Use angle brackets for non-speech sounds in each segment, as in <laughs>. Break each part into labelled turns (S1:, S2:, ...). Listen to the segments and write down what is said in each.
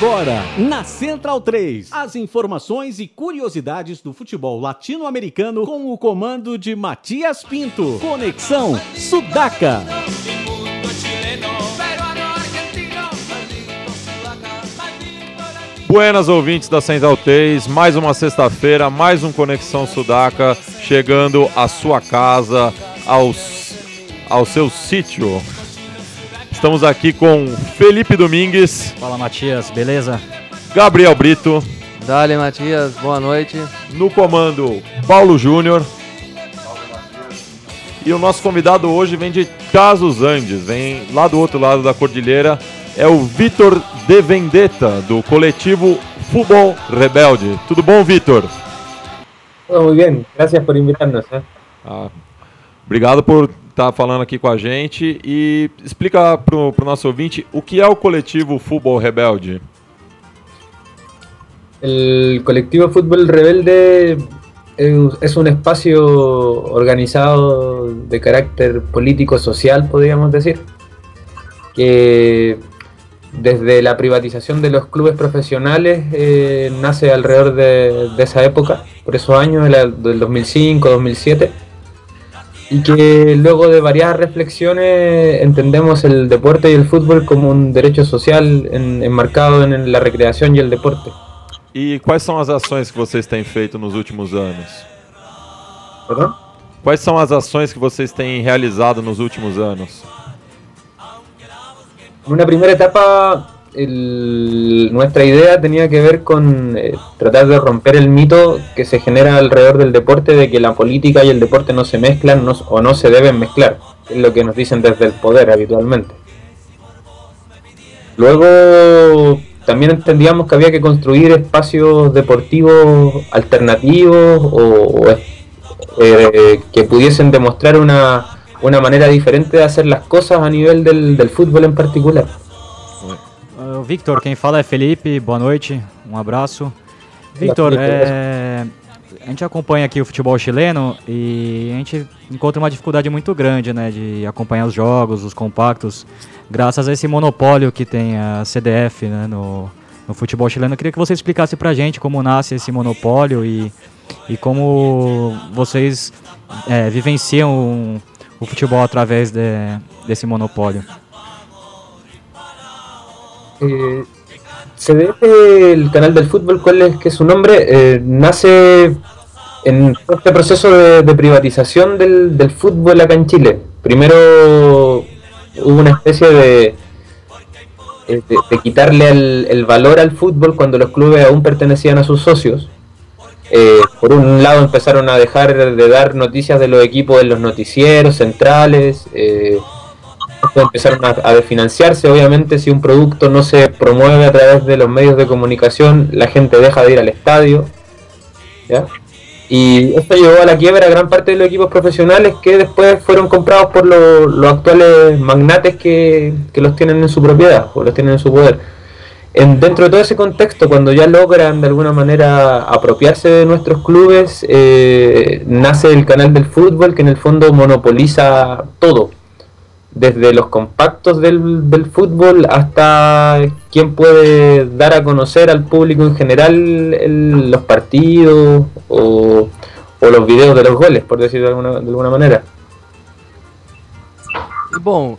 S1: Agora, na Central 3, as informações e curiosidades do futebol latino-americano com o comando de Matias Pinto. Conexão Sudaca.
S2: Buenas ouvintes da Central 3, mais uma sexta-feira, mais um Conexão Sudaca, chegando à sua casa, aos, ao seu sítio. Estamos aqui com Felipe Domingues.
S3: Fala Matias, beleza?
S2: Gabriel Brito.
S4: Dale Matias, boa noite.
S2: No comando, Paulo Júnior. E o nosso convidado hoje vem de Casos Andes, vem lá do outro lado da cordilheira, é o Vitor De Vendetta, do coletivo Futebol Rebelde. Tudo bom, Vitor?
S5: Tudo muito bem, graças por invitar-nos. Eh.
S2: Ah, obrigado por estar tá falando aqui com a gente e explica para o nosso ouvinte o que é o coletivo Futebol Rebelde.
S5: O coletivo Futebol Rebelde es un espacio organizado de carácter político-social, podríamos decir, que desde la privatización de los clubes profesionales eh, nace alrededor de, esa época, por esos años, del 2005, 2007, y que luego de varias reflexiones entendemos el deporte y el fútbol como un derecho social enmarcado en la recreación y el deporte.
S2: E quais são as ações que vocês têm feito nos últimos anos?
S5: Perdão?
S2: Quais são as ações que vocês têm realizado nos últimos anos?
S5: Una primera etapa, nuestra idea tenía que ver con eh, tratar de romper el mito que se genera alrededor del deporte de que la política y el deporte no se mezclan o no se deben mezclar, es lo que nos dicen desde el poder habitualmente. Luego también entendíamos que había que construir espacios deportivos alternativos o, eh, que pudiesen demostrar una, una, manera diferente de hacer las cosas a nivel del, del fútbol en particular.
S3: Uh, Victor, quem fala é Felipe, boa noite, um abraço. Victor, é, a gente acompanha aqui o futebol chileno e a gente encontra uma dificuldade muito grande né, de acompanhar os jogos, os compactos graças a esse monopólio que tem a CDF né, no, no futebol chileno. Eu queria que você explicasse para a gente como nasce esse monopólio e, e como vocês é, vivenciam o futebol através de, desse monopólio.
S5: Eh, CDF, el canal del fútbol, ¿cuál es que su nombre? Eh, nace en este proceso de, de privatización del, del, fútbol acá en Chile. Primero hubo una especie de, eh, de, quitarle el, valor al fútbol cuando los clubes aún pertenecían a sus socios. Eh, por un lado empezaron a dejar de dar noticias de los equipos en los noticieros centrales, eh, empezaron a, a, desfinanciarse, obviamente si un producto no se promueve a través de los medios de comunicación, la gente deja de ir al estadio. Y esto llevó a la quiebra a gran parte de los equipos profesionales que después fueron comprados por los, actuales magnates que, los tienen en su propiedad o los tienen en su poder. En, dentro de todo ese contexto, cuando ya logran de alguna manera apropiarse de nuestros clubes, eh, nace el canal del fútbol que en el fondo monopoliza todo desde los compactos del, del, fútbol hasta quién puede dar a conocer al público en general el, los partidos o, o, los videos de los goles, por decirlo de alguna, de alguna maneira.
S4: Bom,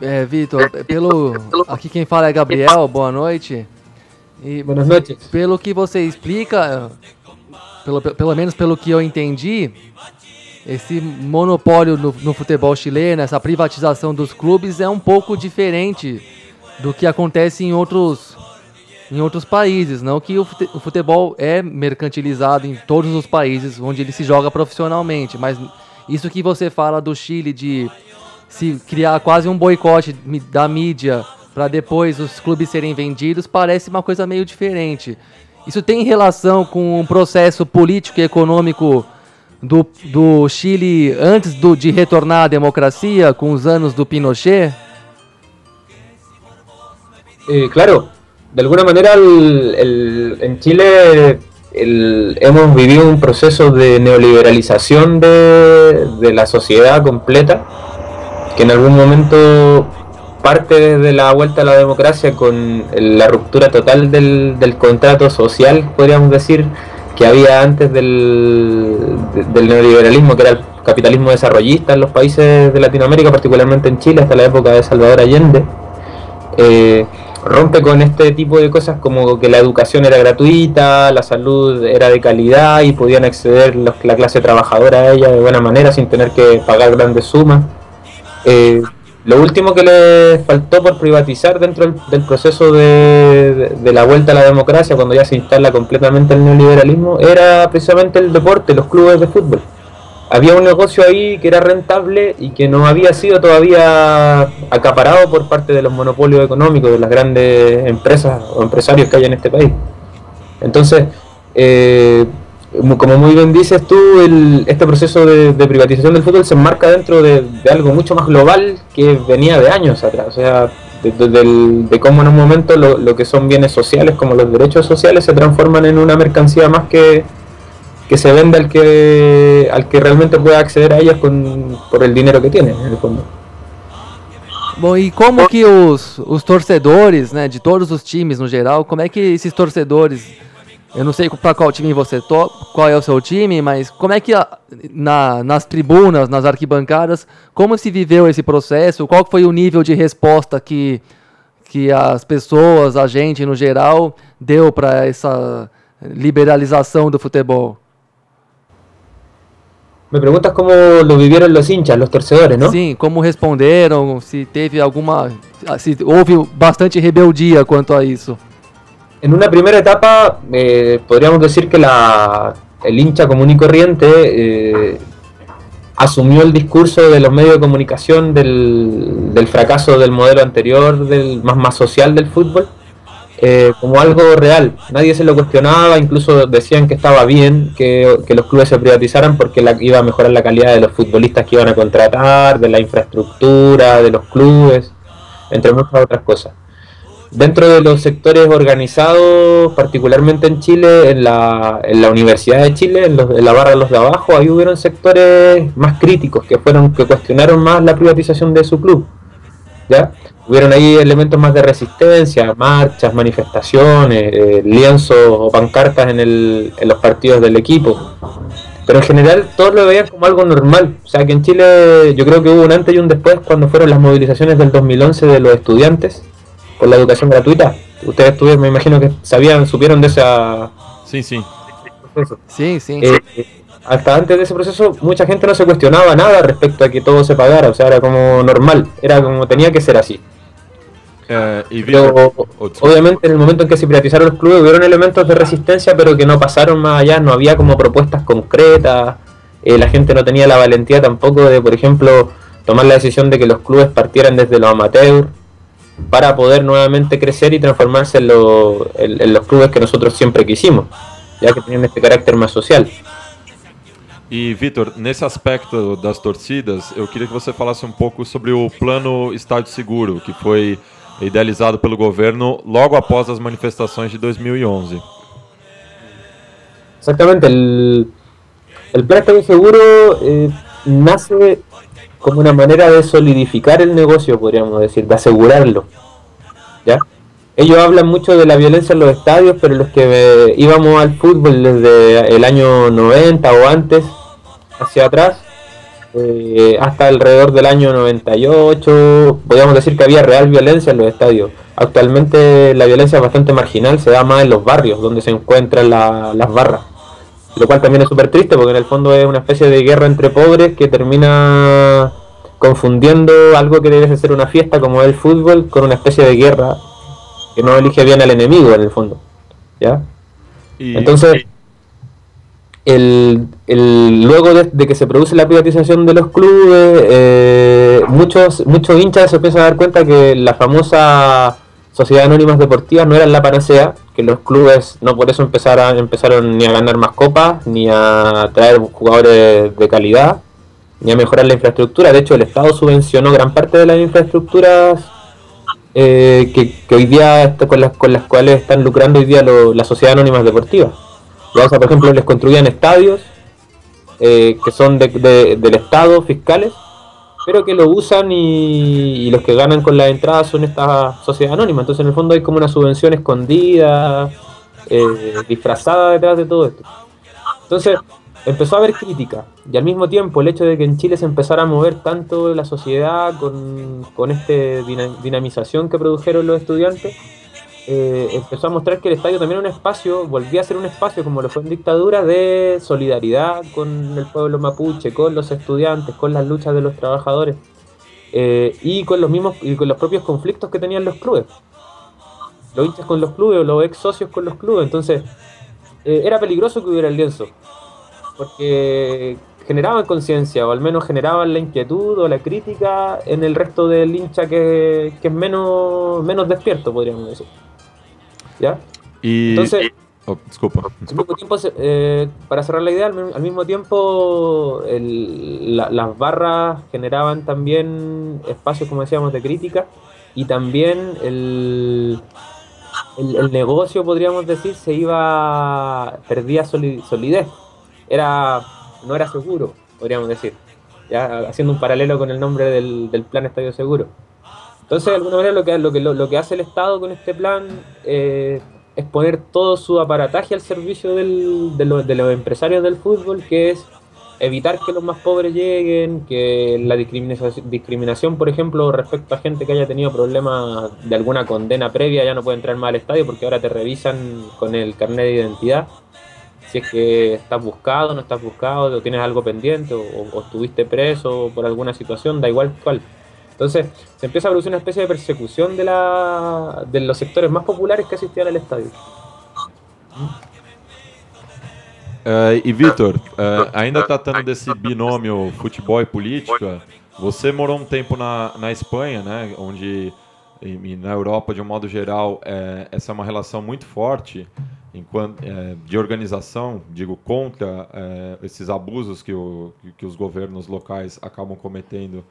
S4: é, Vitor, pelo aqui quem fala é Gabriel, boa noite.
S5: E Boas noites.
S4: Pelo que você explica, pelo, pelo menos pelo que eu entendi, esse monopólio no, no, futebol chileno, essa privatização dos clubes é um pouco diferente do que acontece em outros, em outros países. Não que o futebol é mercantilizado em todos os países onde ele se joga profissionalmente, mas isso que você fala do Chile de se criar quase um boicote da mídia para depois os clubes serem vendidos parece uma coisa meio diferente. Isso tem relação com um processo político e econômico do, do Chile antes do, de retornar à democracia, com os anos do Pinochet?
S5: Eh, claro, de alguna manera el, el, en Chile el, hemos vivido un proceso de neoliberalización de, de, la sociedad completa, que en algún momento parte desde la vuelta a la democracia con la ruptura total del, del contrato social, podríamos decir, que había antes del, del neoliberalismo, que era el capitalismo desarrollista en los países de Latinoamérica, particularmente en Chile, hasta la época de Salvador Allende. Eh, rompe con este tipo de cosas como que la educación era gratuita, la salud era de calidad y podían acceder la clase trabajadora a ella de buena manera sin tener que pagar grandes sumas. Eh, lo último que le faltó por privatizar dentro del, proceso de, la vuelta a la democracia, cuando ya se instala completamente el neoliberalismo, era precisamente el deporte, los clubes de fútbol. Había un negocio ahí que era rentable y que no había sido todavía acaparado por parte de los monopolios económicos, de las grandes empresas o empresarios que hay en este país. Entonces, eh, como muy bien dices tú, este proceso de, privatización del fútbol se enmarca dentro de, algo mucho más global que venía de años atrás. O sea, de, cómo en un momento lo, que son bienes sociales, como los derechos sociales, se transforman en una mercancía más que, que se vende al que, al que realmente pueda acceder a ellas con, por el dinero que tiene, en el fondo.
S4: ¿Y cómo que los torcedores, de todos los times no geral, como é que esses torcedores Eu não sei para qual time você to qual é o seu time, mas como é que na, nas tribunas, nas arquibancadas, como se viveu esse processo? Qual foi o nível de resposta que, que as pessoas, a gente no geral, deu para essa liberalização do futebol?
S5: Me perguntas como lo vivieron los hinchas, los torcedores, ¿no?
S4: Sim, como responderam, se teve alguma. se houve bastante rebeldia quanto a isso.
S5: En una primera etapa eh, podríamos decir que la, el hincha común y corriente eh, asumió el discurso de los medios de comunicación del, fracaso del modelo anterior, del más, más social del fútbol, eh, como algo real. Nadie se lo cuestionaba, incluso decían que estaba bien que, que los clubes se privatizaran porque la, iba a mejorar la calidad de los futbolistas que iban a contratar, de la infraestructura, de los clubes, entre muchas otras cosas. Dentro de los sectores organizados, particularmente en Chile, en la, en la Universidad de Chile, en, la barra de los de abajo, ahí hubieron sectores más críticos que fueron que cuestionaron más la privatización de su club. ¿ya? Hubieron ahí elementos más de resistencia, marchas, manifestaciones, eh, lienzos o pancartas en, el, en los partidos del equipo. Pero en general todos lo veían como algo normal. O sea que en Chile yo creo que hubo un antes y un después cuando fueron las movilizaciones del 2011 de los estudiantes por la educación gratuita. Ustedes tuvieron, me imagino que sabían, supieron de esa...
S2: Sí, sí.
S4: Sí, sí.
S5: Eh, hasta antes de ese proceso mucha gente no se cuestionaba nada respecto a que todo se pagara, o sea, era como normal, era como tenía que ser así. Eh, pero obviamente en el momento en que se privatizaron los clubes hubieron elementos de resistencia pero que no pasaron más allá, no había como propuestas concretas, eh, la gente no tenía la valentía tampoco de, por ejemplo, tomar la decisión de que los clubes partieran desde los amateurs para poder nuevamente crecer y transformarse en, los clubes que nosotros siempre quisimos, ya que tienen este carácter más social.
S2: Y Vitor, nesse aspecto das torcidas, eu queria que você falasse um pouco sobre o Plano Estádio Seguro, que foi idealizado pelo governo logo após as manifestações de 2011.
S5: Exactamente, el, el Plan Estadio Seguro eh, nace como una manera de solidificar el negocio, podríamos decir, de asegurarlo. ¿Ya? Ellos hablan mucho de la violencia en los estadios, pero los que eh, íbamos al fútbol desde el año 90 o antes, hacia atrás, eh, hasta alrededor del año 98, podríamos decir que había real violencia en los estadios. Actualmente la violencia es bastante marginal, se da más en los barrios, donde se encuentran las barras lo cual también es súper triste porque en el fondo es una especie de guerra entre pobres que termina confundiendo algo que debe ser una fiesta como el fútbol con una especie de guerra que no elige bien al enemigo en el fondo. ¿Ya? Entonces, el, luego de, que se produce la privatización de los clubes, eh, muchos, muchos hinchas se empiezan a dar cuenta que la famosa sociedades anónimas deportivas no eran la panacea, que los clubes no por eso empezaron, empezaron ni a ganar más copas, ni a traer jugadores de calidad, ni a mejorar la infraestructura. De hecho, el Estado subvencionó gran parte de las infraestructuras eh, que, hoy día con las, cuales están lucrando hoy día las sociedades anónimas deportivas. O sea, por ejemplo, les construían estadios eh, que son del Estado, fiscales, pero que lo usan y, los que ganan con la entrada son esta sociedad anónima. Entonces en el fondo hay como una subvención escondida, eh, disfrazada detrás de todo esto. Entonces empezó a haber crítica y al mismo tiempo el hecho de que en Chile se empezara a mover tanto la sociedad con, con esta dinamización que produjeron los estudiantes, eh, empezó a mostrar que el estadio también era un espacio, volvía a ser un espacio como lo fue en dictadura, de solidaridad con el pueblo mapuche, con los estudiantes, con las luchas de los trabajadores eh, y con los mismos y con los propios conflictos que tenían los clubes. Los hinchas con los clubes o los ex socios con los clubes. Entonces, eh, era peligroso que hubiera el lienzo, porque generaban conciencia, o al menos generaban la inquietud o la crítica en el resto del hincha que, que es menos, menos despierto, podríamos decir. ¿Ya?
S2: Y,
S5: Entonces,
S2: oh, disculpa.
S5: Al mismo tiempo, eh, para cerrar la idea, al, mismo tiempo el, las barras generaban también espacios, como decíamos, de crítica y también el, el, negocio, podríamos decir, se iba, perdía solidez. Era, no era seguro, podríamos decir. Ya haciendo un paralelo con el nombre del, del plan Estadio Seguro. Entonces, de alguna manera, lo que, lo que, lo, que hace el Estado con este plan eh, es poner todo su aparataje al servicio del, de, de, los empresarios del fútbol, que es evitar que los más pobres lleguen, que la discriminación, discriminación, por ejemplo, respecto a gente que haya tenido problemas de alguna condena previa, ya no puede entrar más al estadio porque ahora te revisan con el carnet de identidad. Si es que estás buscado, no estás buscado, o tienes algo pendiente, o, o estuviste preso por alguna situación, da igual cuál. Entonces se empieza a producir una especie de persecución de, la, de los sectores más populares que asistían al estadio.
S2: Uh, e Vitor, uh, ainda tratando desse binômio futebol e política, você morou um tempo na, na Espanha, né, onde e na Europa de um modo geral é, essa é uma relação muito forte enquanto é, de organização, digo contra é, esses abusos que, o, que os governos locais acabam cometendo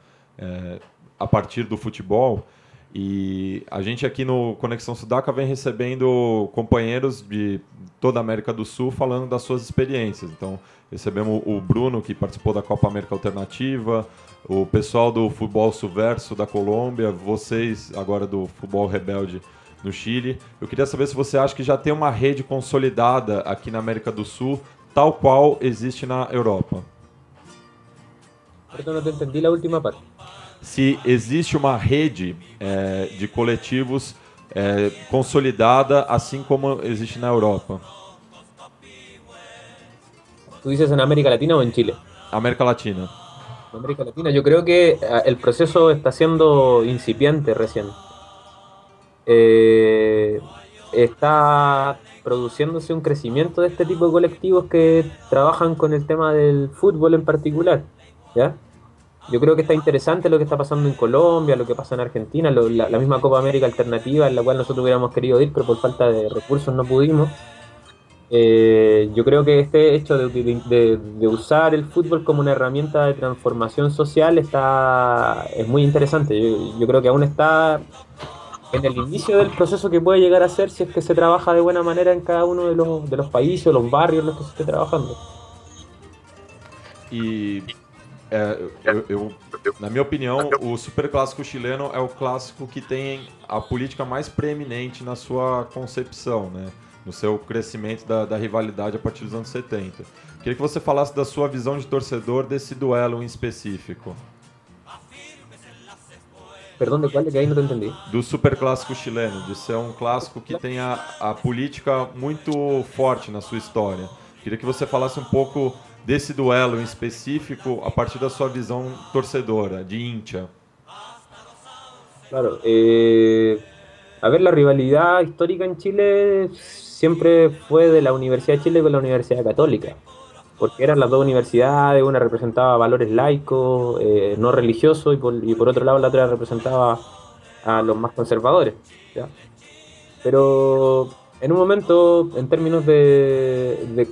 S2: a partir do futebol. E a gente aqui no Conexão Sudaca vem recebendo companheiros de toda a América do Sul falando das suas experiências. Então, recebemos o Bruno, que participou da Copa América Alternativa, o pessoal do Futebol Subverso da Colômbia, vocês agora do Futebol Rebelde no Chile. Eu queria saber se você acha que já tem uma rede consolidada aqui na América do Sul, tal qual existe na Europa.
S5: Perdão, não entendi a última parte.
S2: Se existe uma rede é, de coletivos é, consolidada, assim como existe na Europa.
S5: ¿Tú dices en América Latina o en Chile?
S2: América Latina.
S5: América Latina, yo creo que ah, el proceso está siendo incipiente recién. Eh, está produciéndose un crecimiento de este tipo de colectivos que trabajan con el tema del fútbol en particular. ¿ya? Yo creo que está interesante lo que está pasando en Colombia, lo que pasa en Argentina, la, misma Copa América Alternativa, en la cual nosotros hubiéramos querido ir, pero por falta de recursos no pudimos. Eh, yo creo que este hecho de, usar el fútbol como una herramienta de transformación social está es muy interesante. Yo, creo que aún está en el inicio del proceso que puede llegar a ser si es que se trabaja de buena manera en cada uno de los, de los países o los barrios en los que se esté trabajando.
S2: Y É, eu, eu, na minha opinião, o super clássico chileno é o clássico que tem a política mais preeminente na sua concepção, né? no seu crescimento da, da, rivalidade a partir dos anos 70. Queria que você falasse da sua visão de torcedor desse duelo em específico.
S5: Perdão, de qual? Que aí não entendi.
S2: Do super clássico chileno, de ser um clássico que tem a, a política muito forte na sua história. Queria que você falasse um pouco desse duelo em específico a partir da sua visão torcedora, de hincha?
S5: Claro, eh, a ver, la rivalidad histórica en Chile siempre fue de la Universidad de Chile con la Universidad Católica, porque eran las dos universidades, una representaba valores laicos, eh, no religiosos, y por, y por, otro lado la otra representaba a los más conservadores. ¿ya? Pero en un momento, en términos de,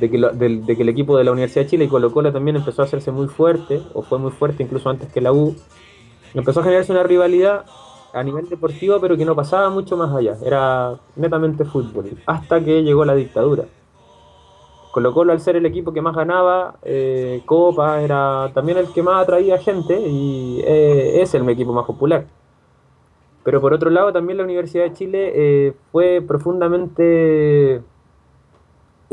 S5: que el equipo de la Universidad de Chile y Colo Colo también empezó a hacerse muy fuerte, o fue muy fuerte incluso antes que la U, empezó a generarse una rivalidad a nivel deportivo, pero que no pasaba mucho más allá, era netamente fútbol, hasta que llegó la dictadura. Colo Colo al ser el equipo que más ganaba eh, Copa era también el que más atraía gente y eh, es el equipo más popular. Pero por otro lado también la Universidad de Chile eh, fue profundamente,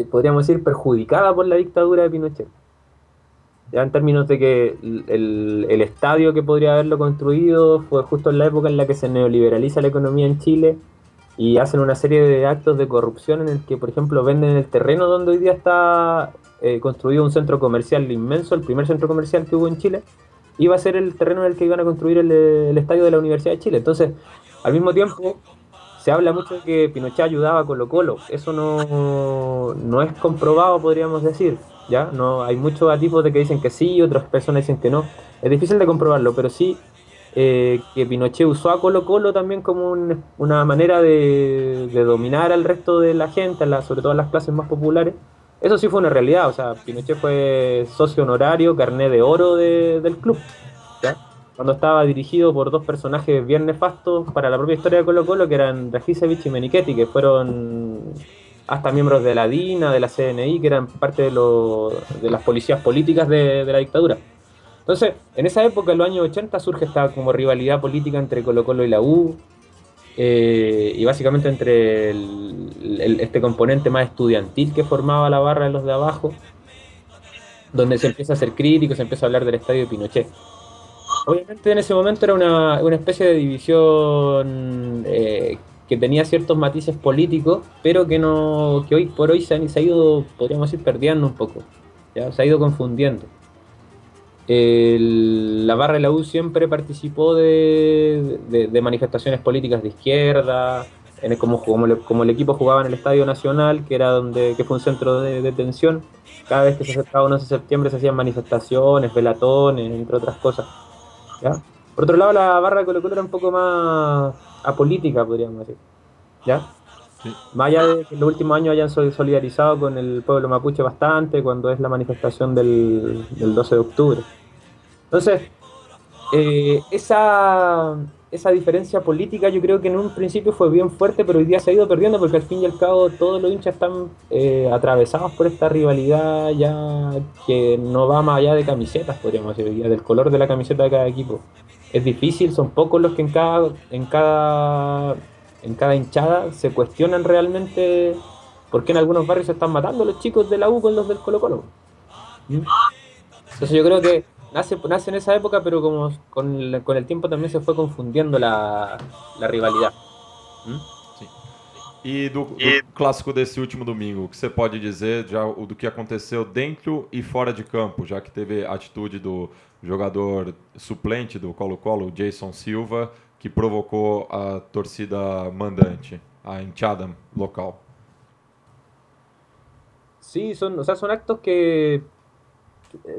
S5: podríamos decir, perjudicada por la dictadura de Pinochet. Ya en términos de que el, el estadio que podría haberlo construido fue justo en la época en la que se neoliberaliza la economía en Chile y hacen una serie de actos de corrupción en el que, por ejemplo, venden el terreno donde hoy día está eh, construido un centro comercial inmenso, el primer centro comercial que hubo en Chile, iba a ser el terreno en el que iban a construir el, estadio de la Universidad de Chile. Entonces, al mismo tiempo, se habla mucho de que Pinochet ayudaba a Colo Colo. Eso no, no es comprobado, podríamos decir. ¿ya? No, hay muchos atipos de que dicen que sí, otras personas dicen que no. Es difícil de comprobarlo, pero sí eh, que Pinochet usó a Colo Colo también como una manera de, dominar al resto de la gente, sobre todo a las clases más populares. Eso sí fue una realidad, o sea, Pinochet fue socio honorario, carné de oro del club, cuando estaba dirigido por dos personajes bien nefastos para la propia historia de Colo Colo, que eran Rajicevich y Menichetti, que fueron hasta miembros de la DINA, de la CNI, que eran parte de, de las policías políticas de la dictadura. Entonces, en esa época, en los años 80, surge esta como rivalidad política entre Colo Colo y la U, eh, y básicamente entre este componente más estudiantil que formaba la barra de los de abajo, donde se empieza a ser crítico, se empieza a hablar del estadio de Pinochet. Obviamente en ese momento era una, especie de división eh, que tenía ciertos matices políticos, pero que no que hoy por hoy se, han, ha ido, podríamos ir perdiendo un poco, ¿ya? se ha ido confundiendo la barra de la U siempre participó de, manifestaciones políticas de izquierda, en como, el equipo jugaba en el Estadio Nacional, que era donde que fue un centro de detención. Cada vez que se acercaba 11 de septiembre se hacían manifestaciones, velatones, entre otras cosas. Por otro lado, la barra de Colo Colo era un poco más apolítica, podríamos decir. Más allá de que en los últimos años hayan solidarizado con el pueblo mapuche bastante, cuando es la manifestación del, 12 de octubre. Entonces, eh, esa, esa diferencia política yo creo que en un principio fue bien fuerte, pero hoy día se ha ido perdiendo porque al fin y al cabo todos los hinchas están eh, atravesados por esta rivalidad ya que no va más allá de camisetas, podríamos decir, del color de la camiseta de cada equipo. Es difícil, son pocos los que en cada, en cada en cada hinchada se cuestionan realmente por qué en algunos barrios se están matando los chicos de la U con los del Colo Colo. ¿Mm? Entonces yo creo que nace, nace en esa época, pero como con el, tiempo también se fue confundiendo la, rivalidad.
S2: ¿Mm? Sí. E do, do clássico desse último domingo, o que você pode dizer já do que aconteceu dentro e fora de campo, já que teve a atitude do jogador suplente do Colo-Colo, Jason Silva, que provocó a torcida mandante, a hinchada local.
S5: Sí, son, o sea, son actos que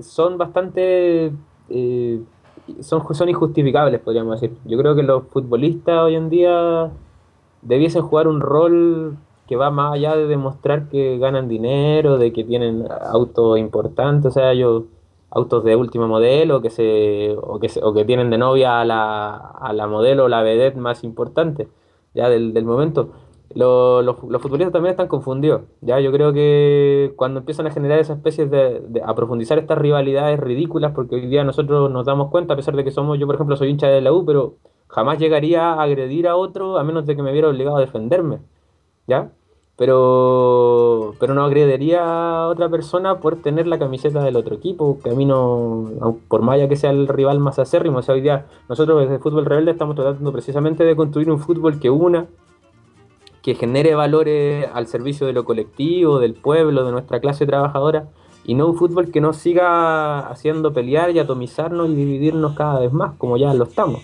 S5: son bastante eh, son, son injustificables, podríamos decir. Yo creo que los futbolistas hoy en día debiesen jugar un rol que va más allá de demostrar que ganan dinero, de que tienen autos importantes. O sea, yo autos de último modelo que se, o, que o que tienen de novia a la, a la modelo la vedette más importante ya del, del momento. Los, los, futbolistas también están confundidos. Ya yo creo que cuando empiezan a generar esas especies de, de, a profundizar estas rivalidades ridículas, porque hoy día nosotros nos damos cuenta, a pesar de que somos, yo por ejemplo soy hincha de la U, pero jamás llegaría a agredir a otro a menos de que me viera obligado a defenderme. ¿Ya? Pero, pero no agrediría a otra persona por tener la camiseta del otro equipo, que a mí no, por más allá que sea el rival más acérrimo, o sea, hoy día nosotros desde Fútbol Rebelde estamos tratando precisamente de construir un fútbol que una, que genere valores al servicio de lo colectivo, del pueblo, de nuestra clase trabajadora, y no un fútbol que nos siga haciendo pelear y atomizarnos y dividirnos cada vez más, como ya lo estamos.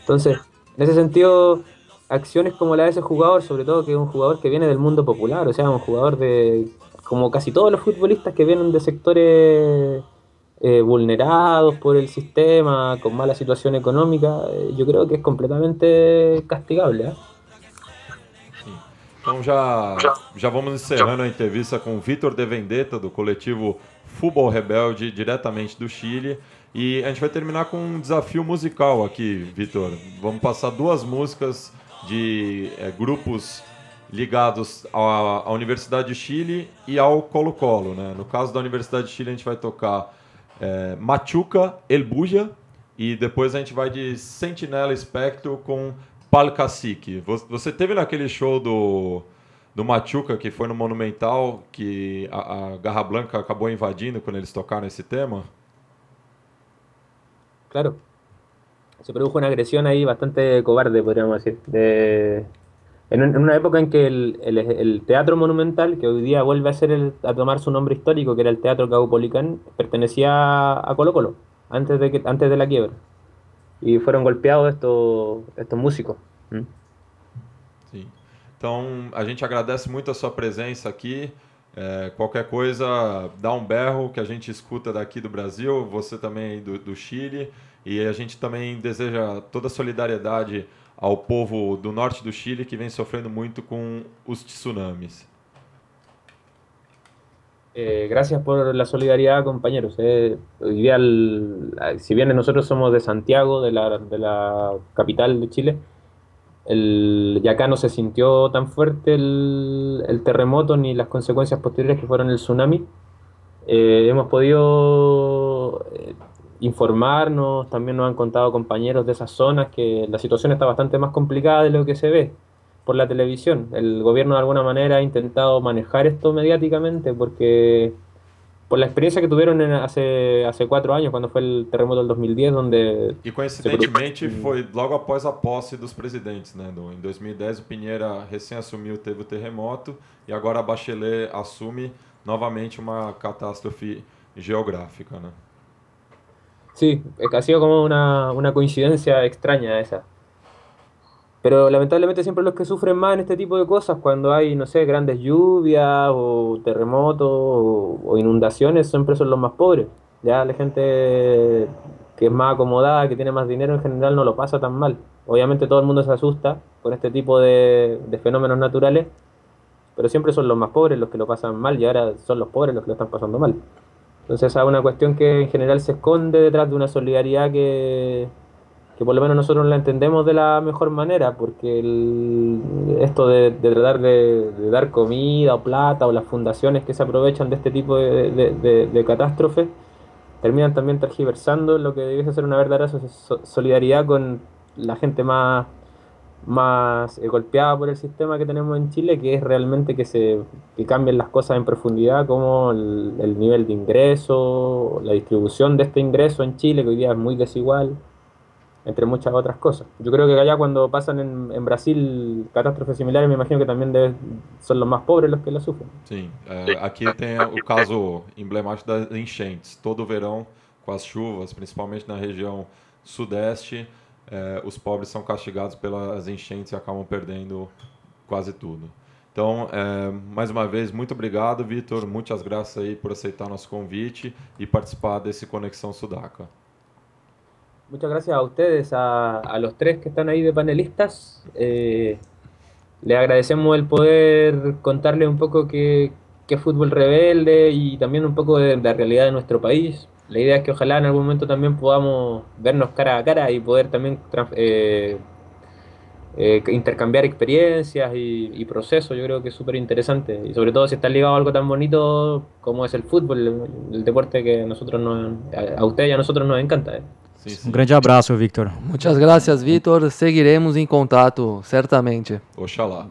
S5: Entonces, en ese sentido, acciones como la de ese jugador, sobre todo que es un jugador que viene del mundo popular, o sea, un jugador de, como casi todos los futbolistas que vienen de sectores eh, vulnerados por el sistema, con mala situación económica, eh, yo creo que es completamente castigable. ¿eh?
S2: Então já, já vamos encerrando a entrevista com o Vitor De Vendetta, do coletivo Futebol Rebelde, diretamente do Chile. E a gente vai terminar com um desafio musical aqui, Vitor. Vamos passar duas músicas de é, grupos ligados à, à Universidade de Chile e ao Colo-Colo. Né? No caso da Universidade de Chile, a gente vai tocar é, Machuca, El Buja, e depois a gente vai de Sentinela Espectro com Palcacique. Você teve naquele show do, do Machuca, que foi no Monumental, que a, a Garra Blanca acabou invadindo quando eles tocaram esse tema?
S5: Claro. Se produjo una agresión ahí bastante cobarde, podríamos decir. De, en, en, una época en que el, el, el, Teatro Monumental, que hoy día vuelve a, ser el, a tomar su nombre histórico, que era el Teatro Caupolicán, pertenecía a Colo Colo, antes de, que, antes de la quiebra. E foram golpeados estos, estos músicos. Hum?
S2: Sim. Então, a gente agradece muito a sua presença aqui. É, qualquer coisa, dá um berro que a gente escuta daqui do Brasil, você também do, do Chile. E a gente também deseja toda a solidariedade ao povo do norte do Chile que vem sofrendo muito com os tsunamis.
S5: Eh, gracias por la solidaridad, compañeros. Eh, hoy día, si bien nosotros somos de Santiago, de la, de la capital de Chile, el, acá no se sintió tan fuerte el, el, terremoto ni las consecuencias posteriores que fueron el tsunami, eh, hemos podido eh, informarnos, también nos han contado compañeros de esas zonas que la situación está bastante más complicada de lo que se ve por la televisión. El gobierno de alguna manera ha intentado manejar esto mediáticamente porque por la experiencia que tuvieron en, hace, hace cuatro años, quando foi o terremoto del 2010, onde...
S2: E coincidentemente foi logo após a posse dos presidentes, né? Em 2010 o Pinheira recém assumiu, teve o terremoto, e agora a Bachelet assume novamente uma catástrofe geográfica, né?
S5: Sí, ha sido como una, una coincidencia extraña esa. Pero lamentablemente siempre los que sufren más en este tipo de cosas, cuando hay, no sé, grandes lluvias o terremotos o, inundaciones, siempre son los más pobres. Ya la gente que es más acomodada, que tiene más dinero en general, no lo pasa tan mal. Obviamente todo el mundo se asusta con este tipo de, de fenómenos naturales, pero siempre son los más pobres los que lo pasan mal y ahora son los pobres los que lo están pasando mal. Entonces es una cuestión que en general se esconde detrás de una solidaridad que, que por lo menos nosotros la entendemos de la mejor manera, porque esto de, tratar de, dar comida o plata o las fundaciones que se aprovechan de este tipo de, catástrofes terminan también tergiversando lo que debiese ser una verdadera solidaridad con la gente más, más eh, golpeada por el sistema que tenemos en Chile, que es realmente que se que cambien las cosas en profundidad, como el, el nivel de ingreso, la distribución de este ingreso en Chile, que hoy día es muy desigual entre muchas otras cosas. Yo creo que allá cuando pasan en, en Brasil catástrofes similares, me imagino que también debe, son los más pobres los que la sufren.
S2: Sim, é, aqui tem o caso emblemático das enchentes. Todo verão, com as chuvas, principalmente na região sudeste, é, os pobres são castigados pelas enchentes e acabam perdendo quase tudo. Então, é, mais uma vez, muito obrigado, Vitor. Muitas graças aí por aceitar nosso convite e participar desse Conexão Sudaca.
S5: Muchas gracias a ustedes, a, los tres que están ahí de panelistas. Eh, agradecemos el poder contarles un poco qué, qué fútbol rebelde y también un poco de, la realidad de nuestro país. La idea es que ojalá en algún momento también podamos vernos cara a cara y poder también eh, eh, intercambiar experiencias y, procesos. Yo creo que es súper interesante y sobre todo si está ligado a algo tan bonito como es el fútbol, el, deporte que a nosotros nos, a, ustedes y a nosotros nos encanta.
S3: Um grande abraço, Victor.
S4: Muitas graças, Victor. Seguiremos em contato, certamente.
S2: Oxalá.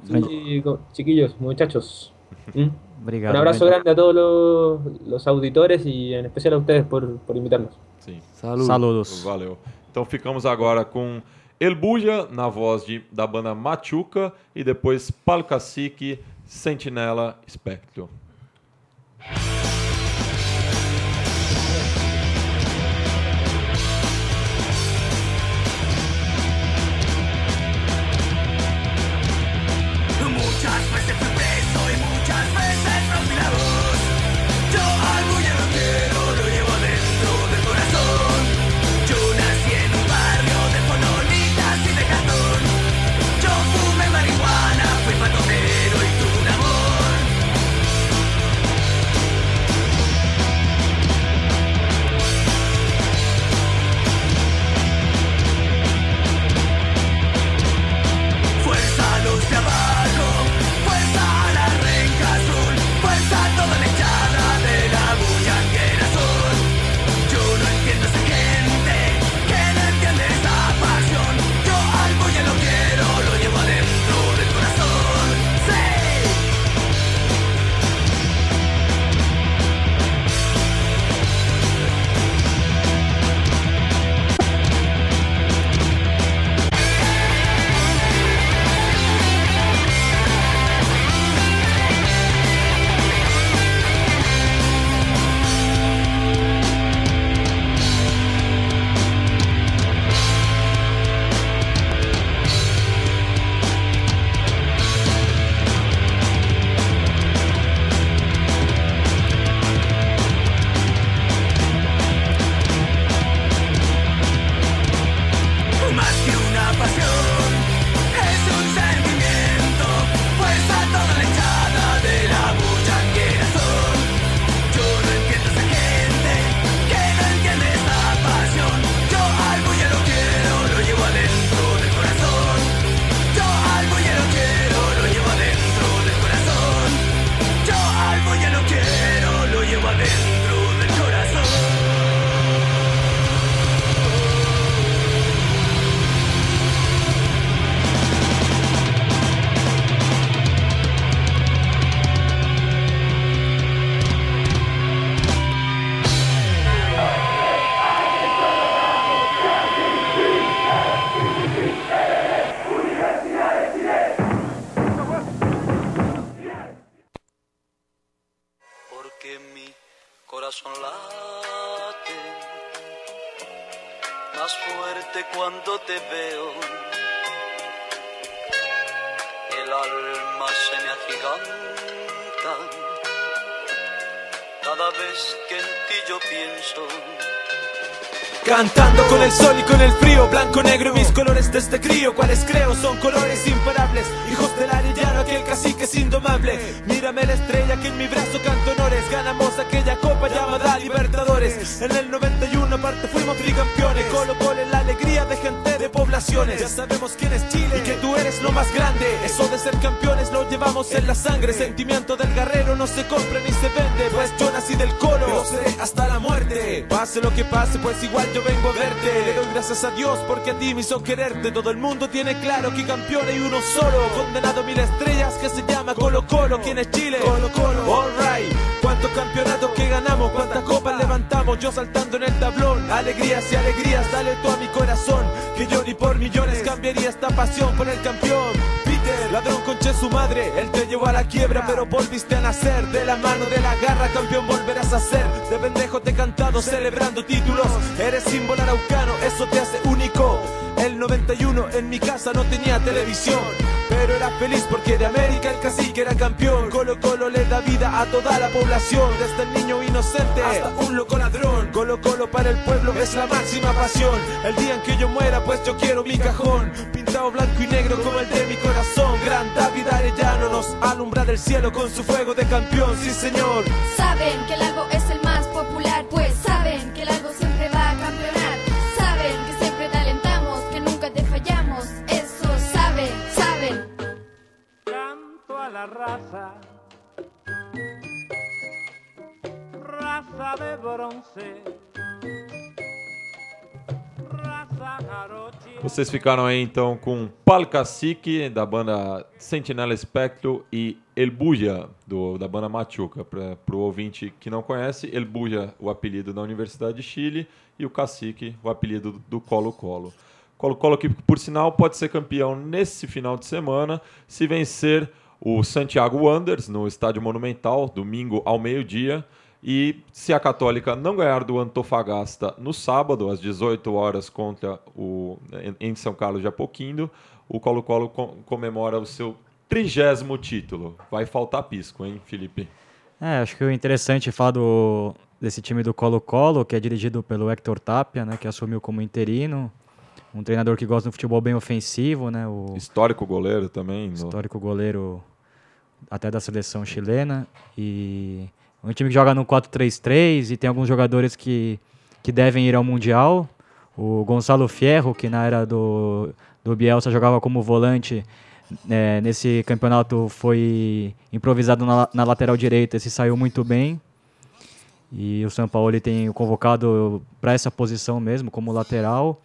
S5: Chiquillos, muchachos.
S3: ¿Mm? <laughs> Obrigado.
S5: Un abrazo grande a todos los, los, auditores e em especial a ustedes por, por invitarnos.
S2: Sim.
S3: Saludos. Saludos.
S2: Valeu. Então ficamos agora com Elbuja na voz de, da banda Machuca e depois Palcacique, Sentinela, Spectro.
S6: Corazón late más fuerte cuando te veo. El alma se me agiganta cada vez que en ti yo pienso.
S7: Cantando con el sol y con el frío, blanco, negro, mis colores de este crío, cuales creo son colores imparables, hijos del arellano, aquel cacique es indomable. Mírame la estrella que en mi brazo canto honores, ganamos aquella copa llamada Libertadores. En el 91 aparte fuimos tricampeones, Colo Colo en la alegría de gente de poblaciones. Ya sabemos quién es Chile y que tú eres lo más grande. Eso de ser campeones lo llevamos en la sangre, sentimiento del guerrero no se compra ni se vende, pues yo nací del Colo, lo seré hasta la muerte. Pase lo que pase, pues igual vengo a verte. Le doy gracias a Dios porque a ti me hizo quererte. Todo el mundo tiene claro que campeón hay uno solo. Condenado a mil estrellas que se llama Colo Colo. ¿Quién es Chile? Colo Colo. Alright. ¿Cuántos campeonatos que ganamos? ¿Cuántas copas levantamos? Yo saltando en el tablón. Alegrías y alegrías, dale tú a mi corazón. Que yo ni por millones cambiaría esta pasión por el campeón. Ladrón conche su madre, él te llevó a la quiebra, pero volviste a nacer. De la mano de la garra, campeón volverás a ser. De pendejo te he cantado, celebrando títulos. Eres símbolo araucano, eso te hace único. El 91 en mi casa no tenía televisión. Pero era feliz porque de América el cacique era campeón. Colo Colo le da vida a toda la población. Desde el niño inocente hasta un loco ladrón. Colo Colo para el pueblo es la máxima pasión. El día en que yo muera, pues yo quiero mi cajón. Pintado blanco y negro como el de mi corazón. Gran David Arellano nos alumbra del cielo con su fuego de campeón. Sí, señor.
S8: Saben que el algo es el más
S9: la raza, raza de bronce.
S2: Vocês ficaram aí então com Pal Cacique, da banda Sentinela Espectro, e El Buja, do, da banda Machuca. Para o ouvinte que não conhece, El Buja, o apelido da Universidade de Chile, e o Cacique, o apelido do Colo-Colo. Colo-Colo que, por sinal, pode ser campeão nesse final de semana se vencer o Santiago Wanderers no Estádio Monumental, domingo ao meio-dia. E se a Católica não ganhar do Antofagasta no sábado, às 18 horas, contra o, em São Carlos de Apoquindo, o Colo-Colo com- comemora o seu trigésimo título. Vai faltar pisco, hein, Felipe?
S3: É, acho que o interessante é falar do, desse time do Colo-Colo, que é dirigido pelo Hector Tapia, né, que assumiu como interino. Um treinador que gosta de um futebol bem ofensivo, né, o
S2: Histórico goleiro também. no-
S3: histórico goleiro até da seleção chilena. E um time que joga no 4-3-3 e tem alguns jogadores que, que devem ir ao Mundial. O Gonçalo Fierro, que na era do, do Bielsa jogava como volante, é, nesse campeonato foi improvisado na, na lateral direita e se saiu muito bem. E o São Paulo ele tem o convocado para essa posição mesmo, como lateral.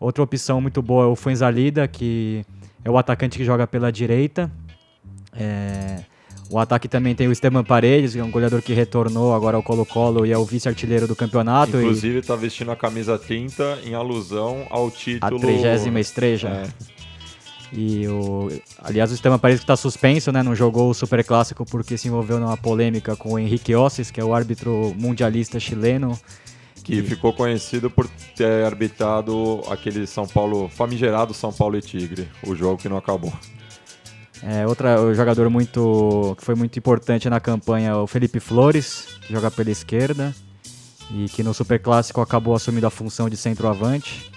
S3: Outra opção muito boa é o Fuenzalida, que é o atacante que joga pela direita. É, o ataque também tem o Esteban Paredes, que é um goleador que retornou agora ao Colo-Colo e é o vice-artilheiro do campeonato. e
S2: Inclusive, está vestindo a camisa 30 em alusão ao
S3: a
S2: título.
S3: trigésima estreja.
S2: É.
S3: E o, aliás, o Esteban Paredes que está suspenso, né? Não jogou o Super Clássico porque se envolveu numa polêmica com o Henrique Ossis, que é o árbitro mundialista chileno.
S2: Que ficou conhecido por ter arbitrado aquele São Paulo, famigerado São Paulo e Tigre, o jogo que não acabou.
S3: É, outra o jogador muito que foi muito importante na campanha, o Felipe Flores, que joga pela esquerda e que no Super Clássico acabou assumindo a função de centroavante.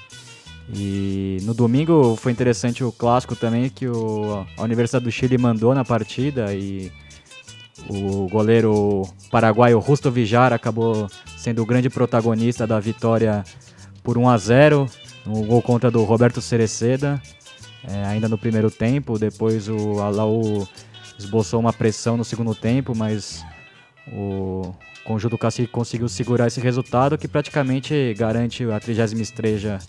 S3: E no domingo foi interessante o clássico também que o, a Universidade do Chile mandou na partida e o goleiro paraguaio Justo Vijar acabou sendo o grande protagonista da vitória por 1 a 0 no gol contra do Roberto Cereceda, é, ainda no primeiro tempo. Depois o Alaú esboçou uma pressão no segundo tempo, mas o conjunto Cacique conseguiu segurar esse resultado que praticamente garante a 30 estreja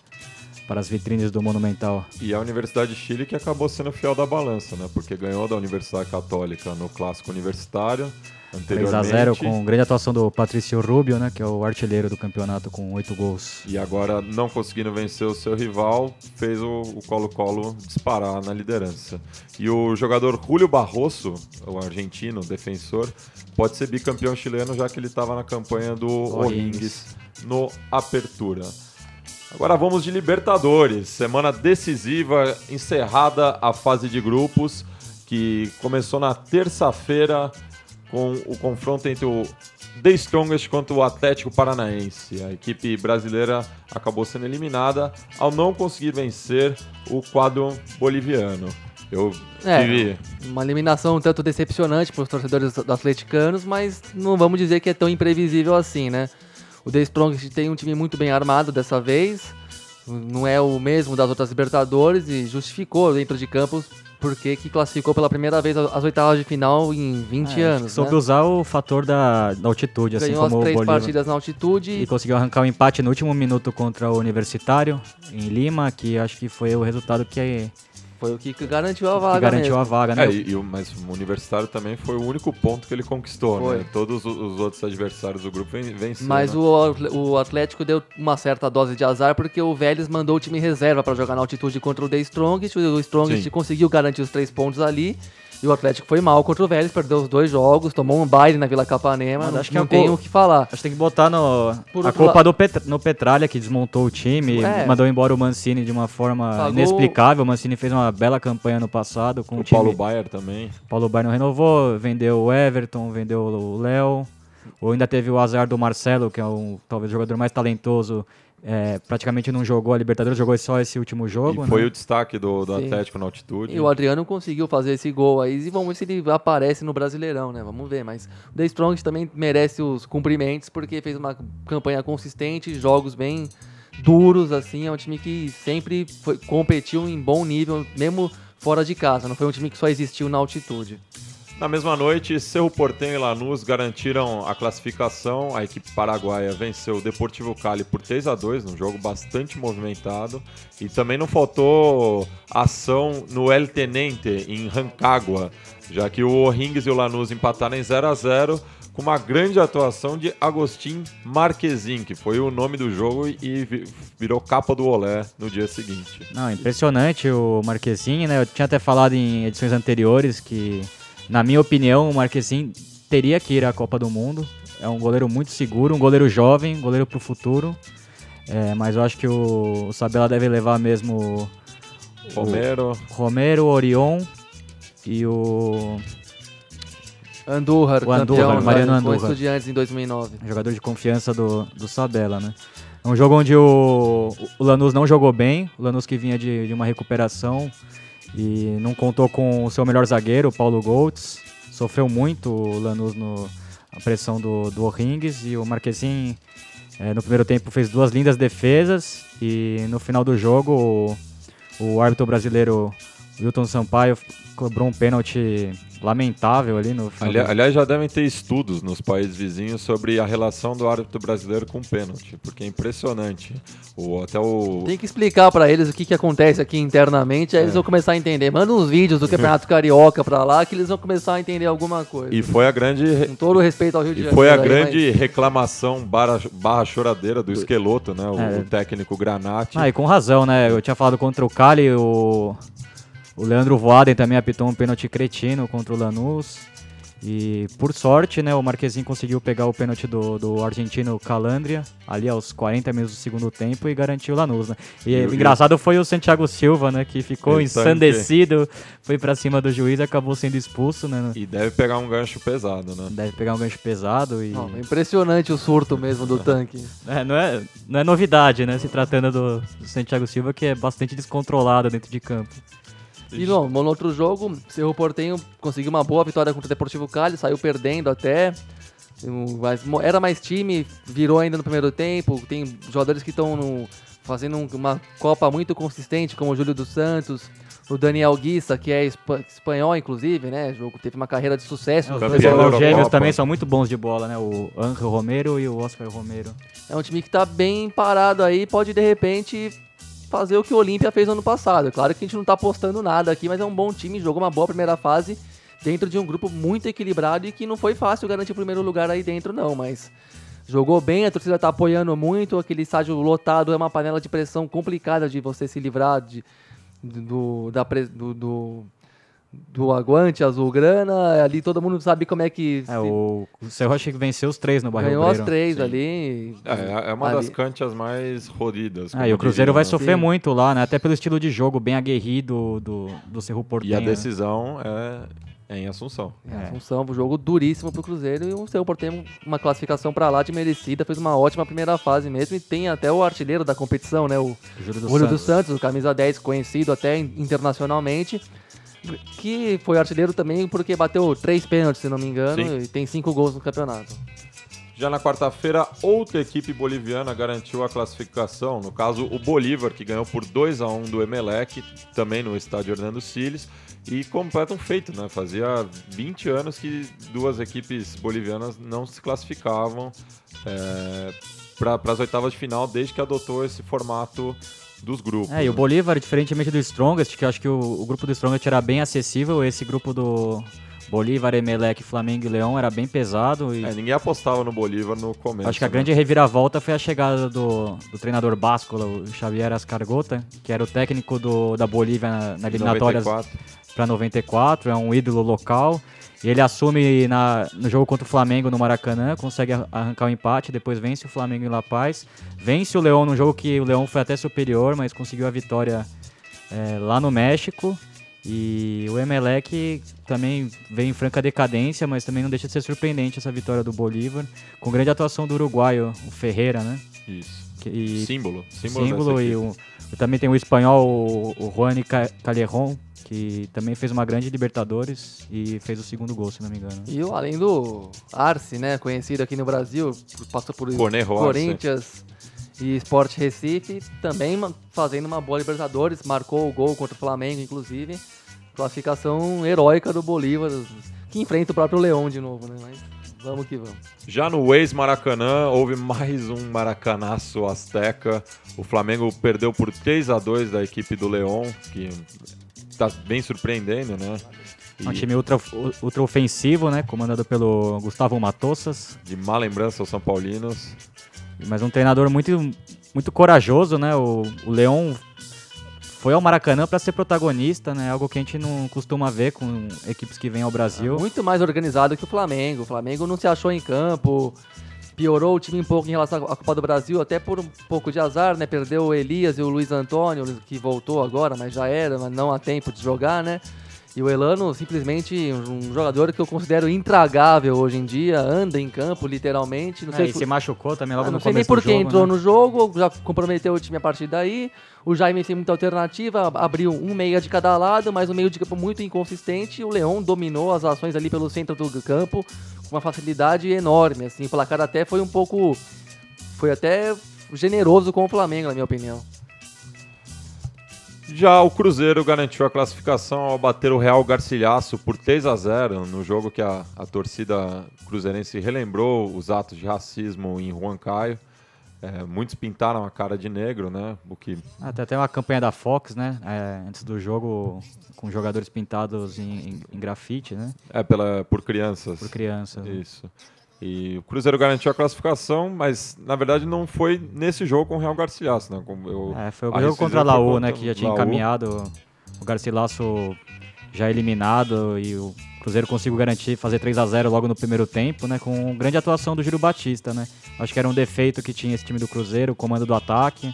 S3: para as vitrines do Monumental.
S2: E a Universidade de Chile que acabou sendo fiel da balança, né? Porque ganhou da Universidade Católica no clássico universitário, anteriormente.
S3: 3x0 com grande atuação do Patrício Rubio, né? Que é o artilheiro do campeonato com 8 gols.
S2: E agora, não conseguindo vencer o seu rival, fez o o Colo-Colo disparar na liderança. E o jogador Julio Barroso, o argentino, defensor, pode ser bicampeão chileno, já que ele estava na campanha do O'Higgins no Apertura. Agora vamos de Libertadores, semana decisiva, encerrada a fase de grupos, que começou na terça-feira com o confronto entre o The Strongest contra o Atlético Paranaense. A equipe brasileira acabou sendo eliminada ao não conseguir vencer o quadro boliviano. Eu
S4: É,
S2: tive
S4: uma eliminação um tanto decepcionante para os torcedores atleticanos, mas não vamos dizer que é tão imprevisível assim, né? O The Strongest tem um time muito bem armado dessa vez, não é o mesmo das outras Libertadores e justificou dentro de campos porque que classificou pela primeira vez as oitavas de final em 20
S3: É,
S4: anos.
S3: soube
S4: né?
S3: usar o fator da, da altitude, assim
S4: Ganhou as
S3: como o
S4: três
S3: Bolívar.
S4: partidas na altitude
S3: E conseguiu arrancar o empate no último minuto contra o Universitário, em Lima, que acho que foi o resultado que,
S4: foi o que garantiu a
S3: que
S4: vaga
S3: garantiu
S4: mesmo.
S3: a vaga, né?
S2: É, e, e o- mas o Universitário também foi o único ponto que ele conquistou,
S4: Foi.
S2: né? Todos os, os outros adversários do grupo ven- venceram.
S4: Mas o, Atle- o Atlético deu uma certa dose de azar porque o Vélez mandou o time reserva para jogar na altitude contra o The Strongest. O Strongest
S2: Sim.
S4: conseguiu garantir os três pontos ali. E o Atlético foi mal contra o Vélez, perdeu os dois jogos, tomou um baile na Vila Capanema.
S3: Mas
S4: não
S3: acho que
S4: não
S3: é
S4: tem
S3: co-
S4: o que falar.
S3: Acho que tem que botar no,
S4: Por
S3: a culpa
S4: lado-
S3: no Petralha, que desmontou o time,
S4: É.
S3: mandou embora o Mancini de uma forma
S4: Pagou-
S3: inexplicável. O Mancini fez uma bela campanha no passado com o,
S2: o
S3: time.
S2: Paulo Baier também.
S3: Paulo Baier não renovou, vendeu o Everton, vendeu o Léo. Ou ainda teve o azar do Marcelo, que é o, talvez o jogador mais talentoso. É, praticamente não jogou a Libertadores, jogou só esse último jogo.
S2: e foi
S3: né?
S2: o destaque do, do. Atlético na altitude.
S4: E o Adriano conseguiu fazer esse gol aí. E vamos ver se ele aparece no Brasileirão, né? Vamos ver. Mas o The Strongest também merece os cumprimentos porque fez uma campanha consistente, jogos bem duros, assim. É um time que sempre foi- competiu em bom nível, mesmo fora de casa. Não foi um time que só existiu na altitude.
S2: Na mesma noite, Cerro Porteño e Lanús garantiram a classificação. A equipe paraguaia venceu o Deportivo Cali por 3 a 2 num jogo bastante movimentado. E também não faltou ação no El Tenente, em Rancagua, já que o O'Higgins e o Lanús empataram em 0 a 0 com uma grande atuação de Agostinho Marquezin, que foi o nome do jogo e vi- virou capa do Olé no dia seguinte.
S3: Não, impressionante o Marquezin, né? Eu tinha até falado em edições anteriores que, na minha opinião, o Marquezin teria que ir à Copa do Mundo. É um goleiro muito seguro, um goleiro jovem, um goleiro pro futuro. É, mas eu acho que o, o Sabella deve levar mesmo o
S2: Romero,
S3: Romero, o Orion e o
S4: Andújar,
S3: O Andújar,
S4: campeão
S3: Mariano
S4: né, com
S3: Andújar.
S4: Estudiantes em 2009.
S3: jogador de confiança do, do Sabella, né? É um jogo onde o, o Lanús não jogou bem, o Lanús que vinha de, de uma recuperação e não contou com o seu melhor zagueiro, Paulo Goltz. Sofreu muito o Lanús no a pressão do, do O'Rings e o Marquezin eh, no primeiro tempo fez duas lindas defesas e no final do jogo o, o árbitro brasileiro Wilton Sampaio cobrou um pênalti lamentável ali no final.
S2: Ali-
S3: do-
S2: aliás, já devem ter estudos nos países vizinhos sobre a relação do árbitro brasileiro com o pênalti, porque é impressionante. O, até o.
S4: Tem que explicar pra eles o que, que acontece aqui internamente, aí
S2: É.
S4: eles vão começar a entender. Manda uns vídeos do Campeonato Carioca pra lá que eles vão começar a entender alguma coisa.
S2: E foi a grande.
S4: Com todo o respeito ao Rio de
S2: E
S4: Janeiro.
S2: foi a
S4: aí,
S2: grande reclamação barra, barra choradeira do esqueloto, né? O,
S3: É.
S2: o técnico Granati.
S3: Ah, e com razão, né? Eu tinha falado contra o Cali, o, o Leandro Voaden também apitou um pênalti cretino contra o Lanús. E por sorte, né, o Marquezin conseguiu pegar o pênalti do, do argentino Calandria, ali aos 40 minutos do segundo tempo, e garantiu o Lanús, né? E,
S2: E o-
S3: engraçado foi o Santiago Silva, né, que ficou
S2: Esse
S3: ensandecido, foi pra cima do juiz e acabou sendo expulso, né?
S2: E deve pegar um gancho pesado, né?
S3: Deve pegar um gancho pesado e...
S4: Não, é impressionante o surto mesmo do <laughs> tanque.
S3: É, não, é, não é novidade, né? Se tratando do, do Santiago Silva, que é bastante descontrolado dentro de campo.
S4: E não, no outro jogo, o Cerro Portenho conseguiu uma boa vitória contra o Deportivo Cali, saiu perdendo até. Mas era mais time, virou ainda no primeiro tempo. Tem jogadores que estão fazendo um- uma Copa muito consistente, como o Júlio dos Santos, o Daniel Guissa, que é espa- espanhol, inclusive, né? Jogo, teve uma carreira de sucesso.
S3: É, os
S4: no
S3: dois gêmeos também são muito bons de bola, né? O Angel Romero e o Oscar Romero.
S4: É um time que tá bem parado aí, pode de repente fazer o que o Olímpia fez no ano passado. Claro que a gente não tá apostando nada aqui, mas é um bom time, jogou uma boa primeira fase, dentro de um grupo muito equilibrado e que não foi fácil garantir o primeiro lugar aí dentro, não, mas jogou bem, a torcida tá apoiando muito, aquele estádio lotado é uma panela de pressão complicada de você se livrar de, do, da, do, do, do aguante azulgrana, ali todo mundo sabe como é que
S3: É,
S4: se-
S3: o, o Cerro acho que venceu os três no Barril
S4: ganhou as
S3: Obreiro.
S4: três ali.
S2: É, é uma
S4: Ali.
S2: das canchas mais rodidas.
S3: Ah, e o Cruzeiro vai
S2: né?
S3: sofrer
S4: Sim.
S3: muito lá, né? Até pelo estilo de jogo bem aguerrido do, do Cerro Porteño.
S2: E a
S3: né?
S2: decisão é, é em Assunção.
S4: É,
S3: É.
S4: a função, um jogo duríssimo pro Cruzeiro e o Cerro Porteño uma classificação pra lá de merecida, fez uma ótima primeira fase mesmo e tem até o artilheiro da competição, né, o
S3: Júlio dos
S4: Júlio dos
S3: Santos.
S4: Santos, o camisa 10 conhecido até in- internacionalmente, que foi artilheiro também porque bateu três pênaltis, se não me engano,
S2: Sim.
S4: e tem cinco gols no campeonato.
S2: Já na quarta-feira, outra equipe boliviana garantiu a classificação. No caso, o Bolívar, que ganhou por 2 a 1 do Emelec, também no estádio Hernando Siles. E completa um feito, né? Fazia 20 anos que duas equipes bolivianas não se classificavam para as oitavas de final, desde que adotou esse formato dos grupos.
S3: É, e o
S2: né?
S3: Bolívar, diferentemente do Strongest, que eu acho que o, o grupo do Strongest era bem acessível, esse grupo do Bolívar, Emelec, Flamengo e Leão era bem pesado. E
S2: É, ninguém apostava no Bolívar no começo.
S3: acho que a
S2: né?
S3: grande reviravolta foi a chegada do, do treinador Báscola, o Xavier Ascargota, que era o técnico do, da Bolívia na, na
S2: 94.
S3: para 94, é um ídolo local. Ele assume na, no jogo contra o Flamengo no Maracanã, consegue ar- arrancar o empate, depois vence o Flamengo em La Paz, vence o Leão num jogo que o Leão foi até superior, mas conseguiu a vitória é, lá no México. E o Emelec também vem em franca decadência, mas também não deixa de ser surpreendente essa vitória do Bolívar, com grande atuação do uruguaio, o Ferreira, né?
S2: Isso.
S3: Que- e-
S2: símbolo. Símbolo,
S3: símbolo e o, também tem o espanhol, o, o Juan Ca- Callejon, que também fez uma grande Libertadores e fez o segundo gol, se não me engano.
S4: E o, além do Arce, né, conhecido aqui no Brasil, passou por
S2: Conejo Arce.
S4: Corinthians e Sport Recife, também fazendo uma boa Libertadores, marcou o gol contra o Flamengo, inclusive. Classificação heróica do Bolívar, que enfrenta o próprio Leão de novo, né? Mas vamos que vamos.
S2: Já no ex-Maracanã, houve mais um maracanaço azteca. O Flamengo perdeu por 3 a 2 da equipe do Leão, que tá bem surpreendendo, né? E
S3: Um time ultra, ultra ofensivo, né? Comandado pelo Gustavo Matossas,
S2: de má lembrança aos São Paulinos.
S3: mas um treinador muito, muito corajoso, né? O, o Leão foi ao Maracanã para ser protagonista, né? Algo que a gente não costuma ver com equipes que vêm ao Brasil.
S4: Muito mais organizado que o Flamengo. O Flamengo não se achou em campo, piorou o time um pouco em relação à Copa do Brasil, até por um pouco de azar, né? Perdeu o Elias e o Luiz Antônio, que voltou agora, mas já era, mas não há tempo de jogar, né? E o Elano, simplesmente um jogador que eu considero intragável hoje em dia, anda em campo, literalmente. Não
S3: É,
S4: sei
S3: e
S4: se-
S3: se machucou também logo
S4: ah,
S3: no
S4: não sei nem
S3: começo
S4: por
S3: do
S4: que
S3: jogo,
S4: entrou
S3: né?
S4: no jogo, já comprometeu o time a partir daí. O Jaime sem muita alternativa, abriu um meia de cada lado, mas um meio de campo muito inconsistente. E o Leão dominou as ações ali pelo centro do campo com uma facilidade enorme. Assim, o placar até foi um pouco. Foi até generoso com o Flamengo, na minha opinião.
S2: Já o Cruzeiro garantiu a classificação ao bater o Real Garcilhaço por 3 a 0 no jogo que a, a torcida cruzeirense relembrou os atos de racismo em Juan Caio. É, muitos pintaram a cara de negro, né? O que
S3: Ah, tem até uma campanha da Fox, né? é, antes do jogo, com jogadores pintados em, em- em grafite, né?
S2: é pela, por crianças.
S3: Por criança.
S2: Isso. E o Cruzeiro garantiu a classificação, mas na verdade não foi nesse jogo com o Real Garcilaso, né? Eu
S3: É, foi o jogo contra a Laú, né? Que já tinha
S2: Laú.
S3: encaminhado o Garcilaso já eliminado e o Cruzeiro conseguiu garantir fazer 3 a 0 logo no primeiro tempo, né? Com grande atuação do Giro Batista, né? Acho que era um defeito que tinha esse time do Cruzeiro, o comando do ataque.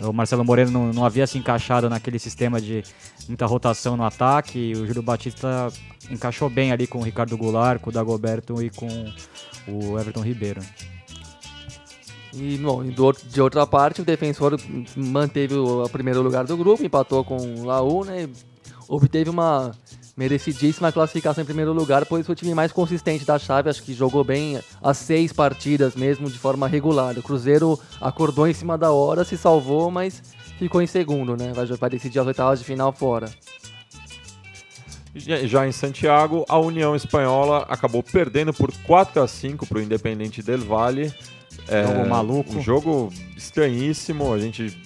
S3: O Marcelo Moreno não, não havia se encaixado naquele sistema de muita rotação no ataque. O Júlio Batista encaixou bem ali com o Ricardo Goulart, com o Dagoberto e com o Everton Ribeiro.
S4: E bom, de outra parte, o defensor manteve o primeiro lugar do grupo, empatou com o Laú, né? Obteve uma merecidíssima classificação em primeiro lugar, pois foi o time mais consistente da chave, acho que jogou bem as seis partidas mesmo de forma regular. O Cruzeiro acordou em cima da hora, se salvou, mas ficou em segundo, né? Vai, vai decidir as oitavas de final fora.
S2: Já já em Santiago, a União Espanhola acabou perdendo por 4 a 5 para o Independente del Valle. É,
S3: Jogo maluco.
S2: Um jogo estranhíssimo. A gente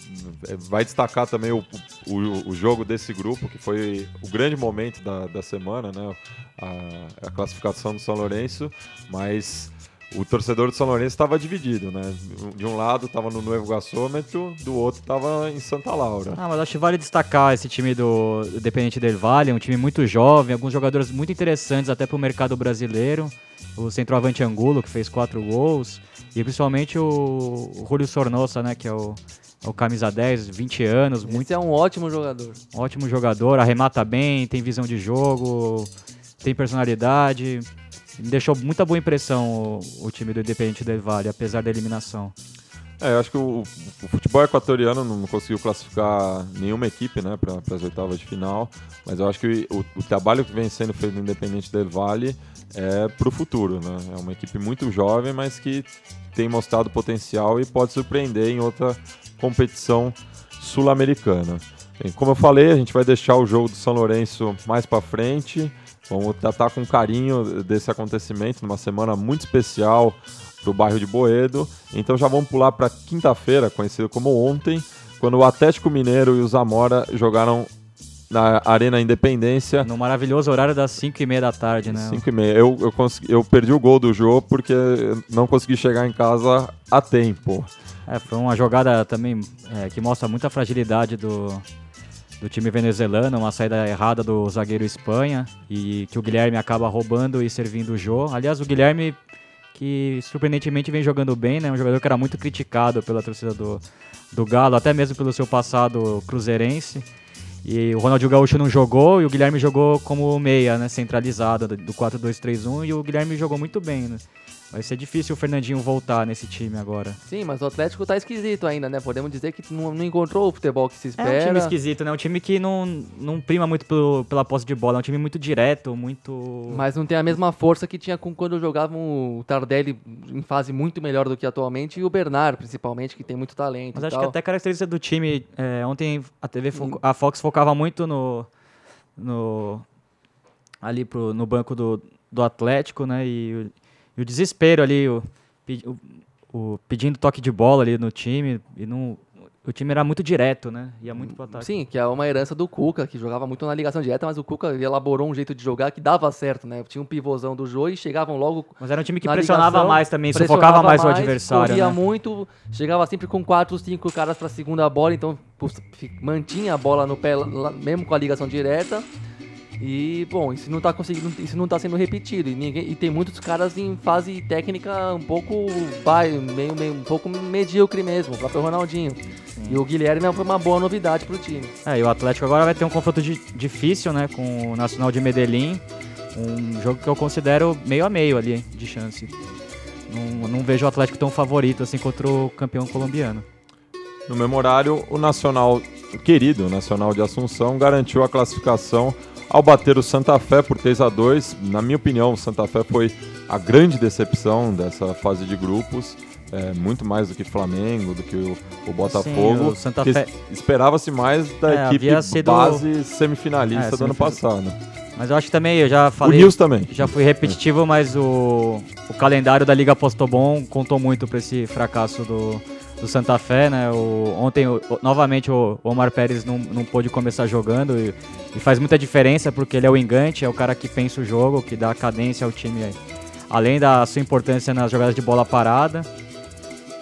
S2: vai destacar também o, o o, jogo desse grupo, que foi o grande momento da, da semana, né? A, a classificação do São Lourenço, mas o torcedor do São Lourenço estava dividido, né? De um lado estava no Novo Gasômetro, do outro estava em Santa Laura.
S3: Ah, mas acho que vale destacar esse time do Independente del Valle, um time muito jovem, alguns jogadores muito interessantes até para o mercado brasileiro. O centroavante Angulo, que fez quatro gols, e principalmente o, o Julio Sornosa, né, que é o, é o camisa 10, 20 anos, muito
S4: Esse é um ótimo jogador.
S3: ótimo jogador, arremata bem, tem visão de jogo, tem personalidade. Me deixou muita boa impressão o, o time do Independente del Valle, apesar da eliminação.
S2: É, eu acho que o, o futebol equatoriano não conseguiu classificar nenhuma equipe né, para as oitavas de final, mas eu acho que o, o trabalho que vem sendo feito no Independente del Valle é para o futuro. Né? É uma equipe muito jovem, mas que tem mostrado potencial e pode surpreender em outra competição sul-americana. Como eu falei, a gente vai deixar o jogo do São Lourenço mais para frente. Vamos tratar com carinho desse acontecimento, numa semana muito especial para o bairro de Boedo. Então já vamos pular para quinta-feira, conhecido como ontem, quando o Atlético Mineiro e o Zamora jogaram na Arena Independência.
S3: No maravilhoso horário das 5 e meia da tarde, né?
S2: 5 e meia. Eu, eu, consegui- eu perdi o gol do jogo porque não consegui chegar em casa a tempo.
S3: É, foi uma jogada também é, que mostra muita fragilidade do, do time venezuelano, uma saída errada do zagueiro Espanha e que o Guilherme acaba roubando e servindo o Jô. Aliás, o Guilherme que surpreendentemente vem jogando bem, né? Um jogador que era muito criticado pela torcida do, do Galo, até mesmo pelo seu passado cruzeirense. E o Ronaldinho Gaúcho não jogou e o Guilherme jogou como meia, né? Centralizado, do 4-2-3-1 e o Guilherme jogou muito bem, né? Vai ser difícil o Fernandinho voltar nesse time agora.
S4: Sim, mas o Atlético tá esquisito ainda, né? Podemos dizer que não, não encontrou o futebol que se
S3: É
S4: espera.
S3: um time esquisito, né? Um time que não, não prima muito pelo- pela posse de bola. É um time muito direto, muito.
S4: Mas não tem a mesma força que tinha com quando jogavam o Tardelli em fase muito melhor do que atualmente e o Bernard, principalmente, que tem muito talento.
S3: Mas acho que
S4: tal.
S3: até característica do time. é, ontem a TV fo- a Fox focava muito no. no ali pro, no banco do, do Atlético, né? E, e o desespero ali, o, o- o pedindo toque de bola ali no time. E não, o time era muito direto, né? Ia muito pro ataque.
S4: Sim, que é uma herança do Cuca, que jogava muito na ligação direta, mas o Cuca elaborou um jeito de jogar que dava certo, né? Tinha um pivôzão do jogo e chegavam logo.
S3: Mas era um time que
S4: na
S3: pressionava
S4: ligação,
S3: mais também,
S4: pressionava
S3: sufocava mais o adversário,
S4: Corria
S3: né?
S4: muito, chegava sempre com quatro, cinco caras pra segunda bola, então mantinha a bola no pé, mesmo com a ligação direta. E, bom, isso não tá conseguindo, isso não tá sendo repetido. E, ninguém, e tem muitos caras em fase técnica um pouco bai- meio, meio, um pouco medíocre mesmo, o próprio Ronaldinho. E o Guilherme foi uma boa novidade pro time.
S3: É, e o Atlético agora vai ter um confronto di- difícil, né, com o Nacional de Medellín. Um jogo que eu considero meio a meio ali, de chance. Não, não vejo o Atlético tão favorito assim contra o campeão colombiano.
S2: No mesmo horário, o Nacional, o querido Nacional de Assunção, garantiu a classificação ao bater o Santa Fé por 3 a 2 Na minha opinião, o Santa Fé foi a grande decepção dessa fase de grupos. É, muito mais do que Flamengo, do que o, o Botafogo.
S3: o
S2: que
S3: Fé-
S2: Esperava-se mais da
S3: É,
S2: equipe
S3: sido-
S2: base semifinalista
S3: É,
S2: do ano
S3: semifinalista.
S2: passado.
S3: Mas eu acho que também, eu já
S2: O
S3: falei.
S2: Nils também.
S3: Já fui repetitivo, mas o, o calendário da Liga Postobon contou muito para esse fracasso do, do Santa Fé, né? O, ontem, o- novamente, o Omar Pérez não, não pôde começar jogando e, e faz muita diferença porque ele é o engante, é o cara que pensa o jogo, que dá cadência ao time, além da sua importância nas jogadas de bola parada.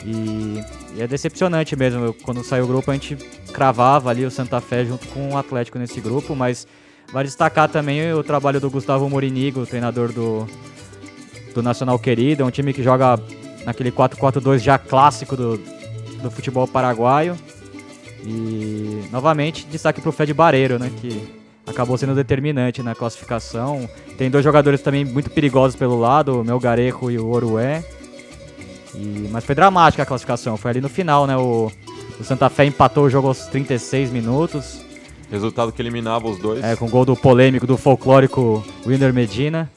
S3: E, e é decepcionante mesmo. Quando saiu o grupo, a gente cravava ali o Santa Fé junto com o Atlético nesse grupo, mas Vale destacar também o trabalho do Gustavo Morinigo, treinador do, do Nacional Querido. É um time que joga naquele 4-4-2 já clássico do, do futebol paraguaio. E, novamente, destaque para o Fred Bareiro, né, que acabou sendo determinante na classificação. Tem dois jogadores também muito perigosos pelo lado, o Melgarejo e o Orué. E, mas foi dramática a classificação, foi ali no final, né? O, o Santa Fé empatou o jogo aos 36 minutos.
S2: Resultado que eliminava os dois.
S3: É, com o gol do polêmico, do folclórico Winner Medina.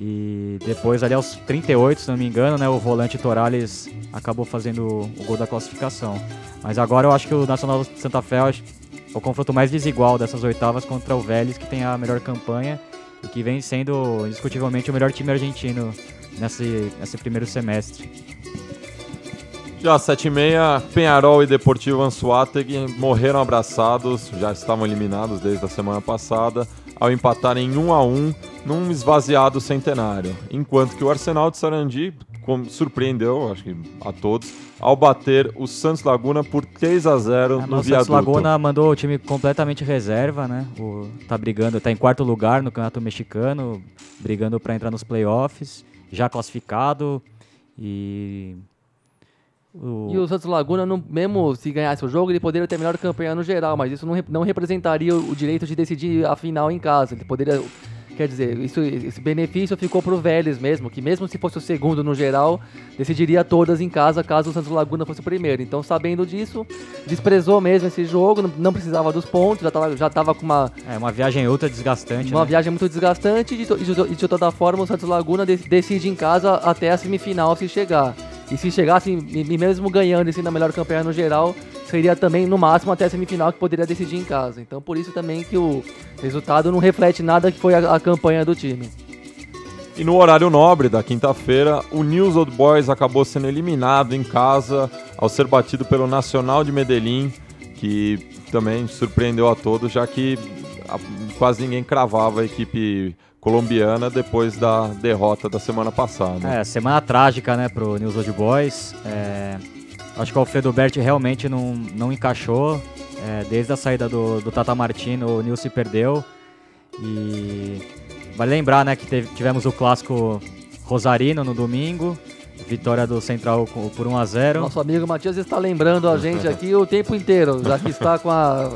S3: E depois, ali aos 38, se não me engano, né, o volante Torales acabou fazendo o gol da classificação. Mas agora eu acho que o Nacional de Santa Fé é o confronto mais desigual dessas oitavas contra o Vélez, que tem a melhor campanha e que vem sendo indiscutivelmente o melhor time argentino nesse, nesse primeiro semestre.
S2: Já às 7h30, Penharol e Deportivo Anzuategui morreram abraçados, já estavam eliminados desde a semana passada, ao empatarem 1 a 1 num esvaziado centenário. Enquanto que o Arsenal de Sarandi surpreendeu, acho que a todos, ao bater o Santos Laguna por 3 a 0
S3: A
S2: no
S3: nossa
S2: viaduto.
S3: Laguna mandou o time completamente reserva, né? O, tá brigando, tá em quarto lugar no Campeonato Mexicano, brigando para entrar nos playoffs, já classificado e o,
S4: E o Santos Laguna, não- mesmo se ganhasse o jogo, ele poderia ter melhor campanha no geral, mas isso não, não representaria o, o direito de decidir a final em casa. Ele poderia. Quer dizer, isso, esse benefício ficou pro Vélez mesmo, que mesmo se fosse o segundo no geral, decidiria todas em casa caso o Santos Laguna fosse o primeiro. Então, sabendo disso, desprezou mesmo esse jogo, não, não precisava dos pontos, já tava, já tava com uma,
S3: é uma viagem ultra desgastante,
S4: uma
S3: né?
S4: viagem muito desgastante e de, de to- e de toda forma o Santos Laguna de- decide em casa até a semifinal se chegar. E se chegasse, e e mesmo ganhando assim na melhor campanha no geral, seria também no máximo até a semifinal que poderia decidir em casa. Então por isso também que o resultado não reflete nada que foi a, a campanha do time.
S2: E no horário nobre da quinta-feira, o News Old Boys acabou sendo eliminado em casa ao ser batido pelo Nacional de Medellín, que também surpreendeu a todos, já que a- quase ninguém cravava a equipe colombiana depois da derrota da semana passada.
S3: É, semana trágica, né, pro News Old Boys. É, acho que o Alfredo Berti realmente não, não encaixou. É, desde a saída do, do Tata Martino, o News se perdeu. E vale lembrar, né, que teve- tivemos o clássico Rosarino no domingo. Vitória do Central por 1 a 0
S4: Nosso amigo Matias está lembrando a gente <laughs> aqui o tempo inteiro, já que está com a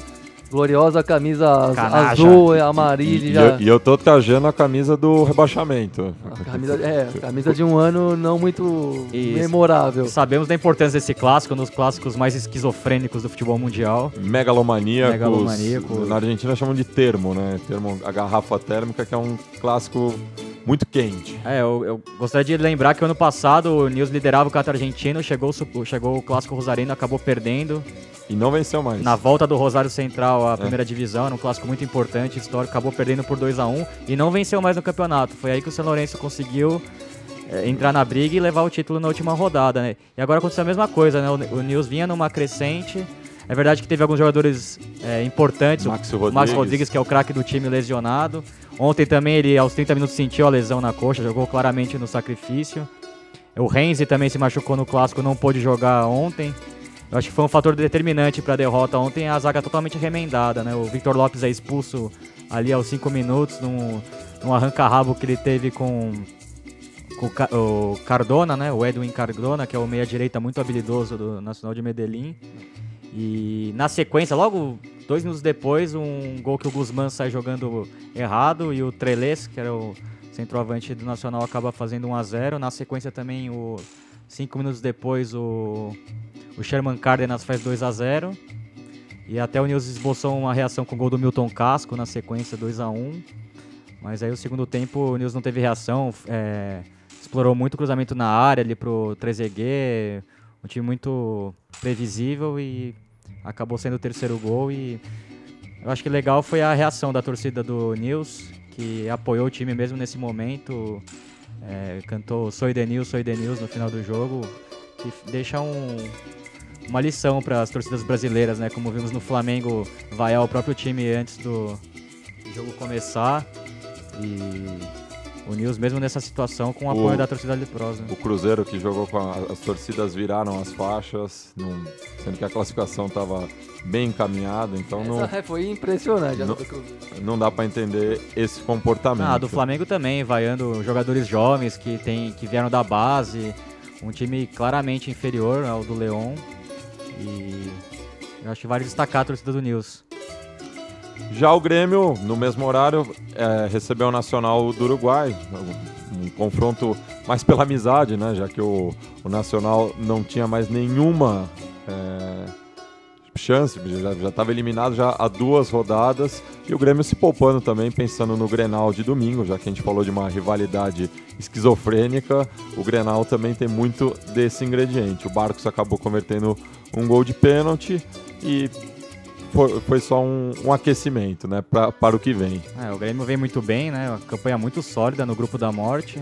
S4: gloriosa camisa
S3: Canaja.
S4: azul e
S2: E,
S4: amarilla.
S2: e
S4: já-
S2: eu, e eu tô trajando a camisa do rebaixamento.
S4: A camisa, é, a camisa de um ano não muito
S3: Isso.
S4: memorável.
S3: Sabemos da importância desse clássico, um dos clássicos mais esquizofrênicos do futebol mundial.
S2: Megalomaníacos.
S3: Megalomaníaco.
S2: Na Argentina chamam de termo, né? Termo, a garrafa térmica, que é um clássico muito quente.
S3: É, eu, eu gostaria de lembrar que ano passado o News liderava o Campeonato Argentino, chegou, chegou o Clássico Rosarino, acabou perdendo.
S2: E não venceu mais.
S3: Na volta do Rosário Central à primeira divisão, era um clássico muito importante, histórico, acabou perdendo por 2 a 1 e não venceu mais no campeonato. Foi aí que o São Lourenço conseguiu é, entrar na briga e levar o título na última rodada, né? E agora aconteceu a mesma coisa, né? O, o News vinha numa crescente. É verdade que teve alguns jogadores é, importantes. Max
S2: Rodrigues.
S3: Rodrigues, que é o craque do time, lesionado. Ontem também ele, aos 30 minutos, sentiu a lesão na coxa, jogou claramente no sacrifício. O Renzi também se machucou no clássico, não pôde jogar ontem. Eu acho que foi um fator determinante para a derrota ontem, a zaga totalmente remendada, né? O Victor Lopes é expulso ali aos 5 minutos, num, num arranca-rabo que ele teve com, com o Ca- o Cardona, né? O Edwin Cardona, que é o meia-direita muito habilidoso do Nacional de Medellín. E na sequência, logo dois minutos depois, um gol que o Guzmán sai jogando errado e o Treles, que era o centroavante do Nacional, acaba fazendo 1 a 0 Na sequência também, o, cinco minutos depois, o, o Sherman Cárdenas faz 2 a 0 E até o News esboçou uma reação com o gol do Milton Casco na sequência 2 a 1 Mas aí o segundo tempo o News não teve reação, é, explorou muito cruzamento na área ali pro Trezeguet, um time muito previsível e acabou sendo o terceiro gol e eu acho que legal foi a reação da torcida do News, que apoiou o time mesmo nesse momento, é, cantou Soy de News, Soy de News no final do jogo, que deixa um, uma lição para as torcidas brasileiras, né? Como vimos no Flamengo vaiar o próprio time antes do jogo começar e o News mesmo nessa situação com o apoio
S2: O-
S3: da torcida leprosa.
S2: O Cruzeiro que jogou com a- as torcidas viraram as faixas, não- sendo que a classificação estava bem encaminhada, então não,
S4: Essa foi impressionante.
S2: Não- não dá para entender esse comportamento.
S3: Ah, do Flamengo também, vaiando jogadores jovens que, tem, que vieram da base, um time claramente inferior ao do Leão. E eu acho que vale destacar a torcida do News.
S2: Já o Grêmio, no mesmo horário, é, recebeu o Nacional do Uruguai. Um, confronto mais pela amizade, né? Já que o, o Nacional não tinha mais nenhuma é, chance, já estava eliminado já há duas rodadas. E o Grêmio se poupando também, pensando no Grenal de domingo, já que a gente falou de uma rivalidade esquizofrênica. O Grenal também tem muito desse ingrediente. O Barcos acabou convertendo um gol de pênalti e foi, foi só um, um aquecimento, né, pra, para o que vem.
S3: É, o Grêmio vem muito bem, né? Uma campanha muito sólida no grupo da morte.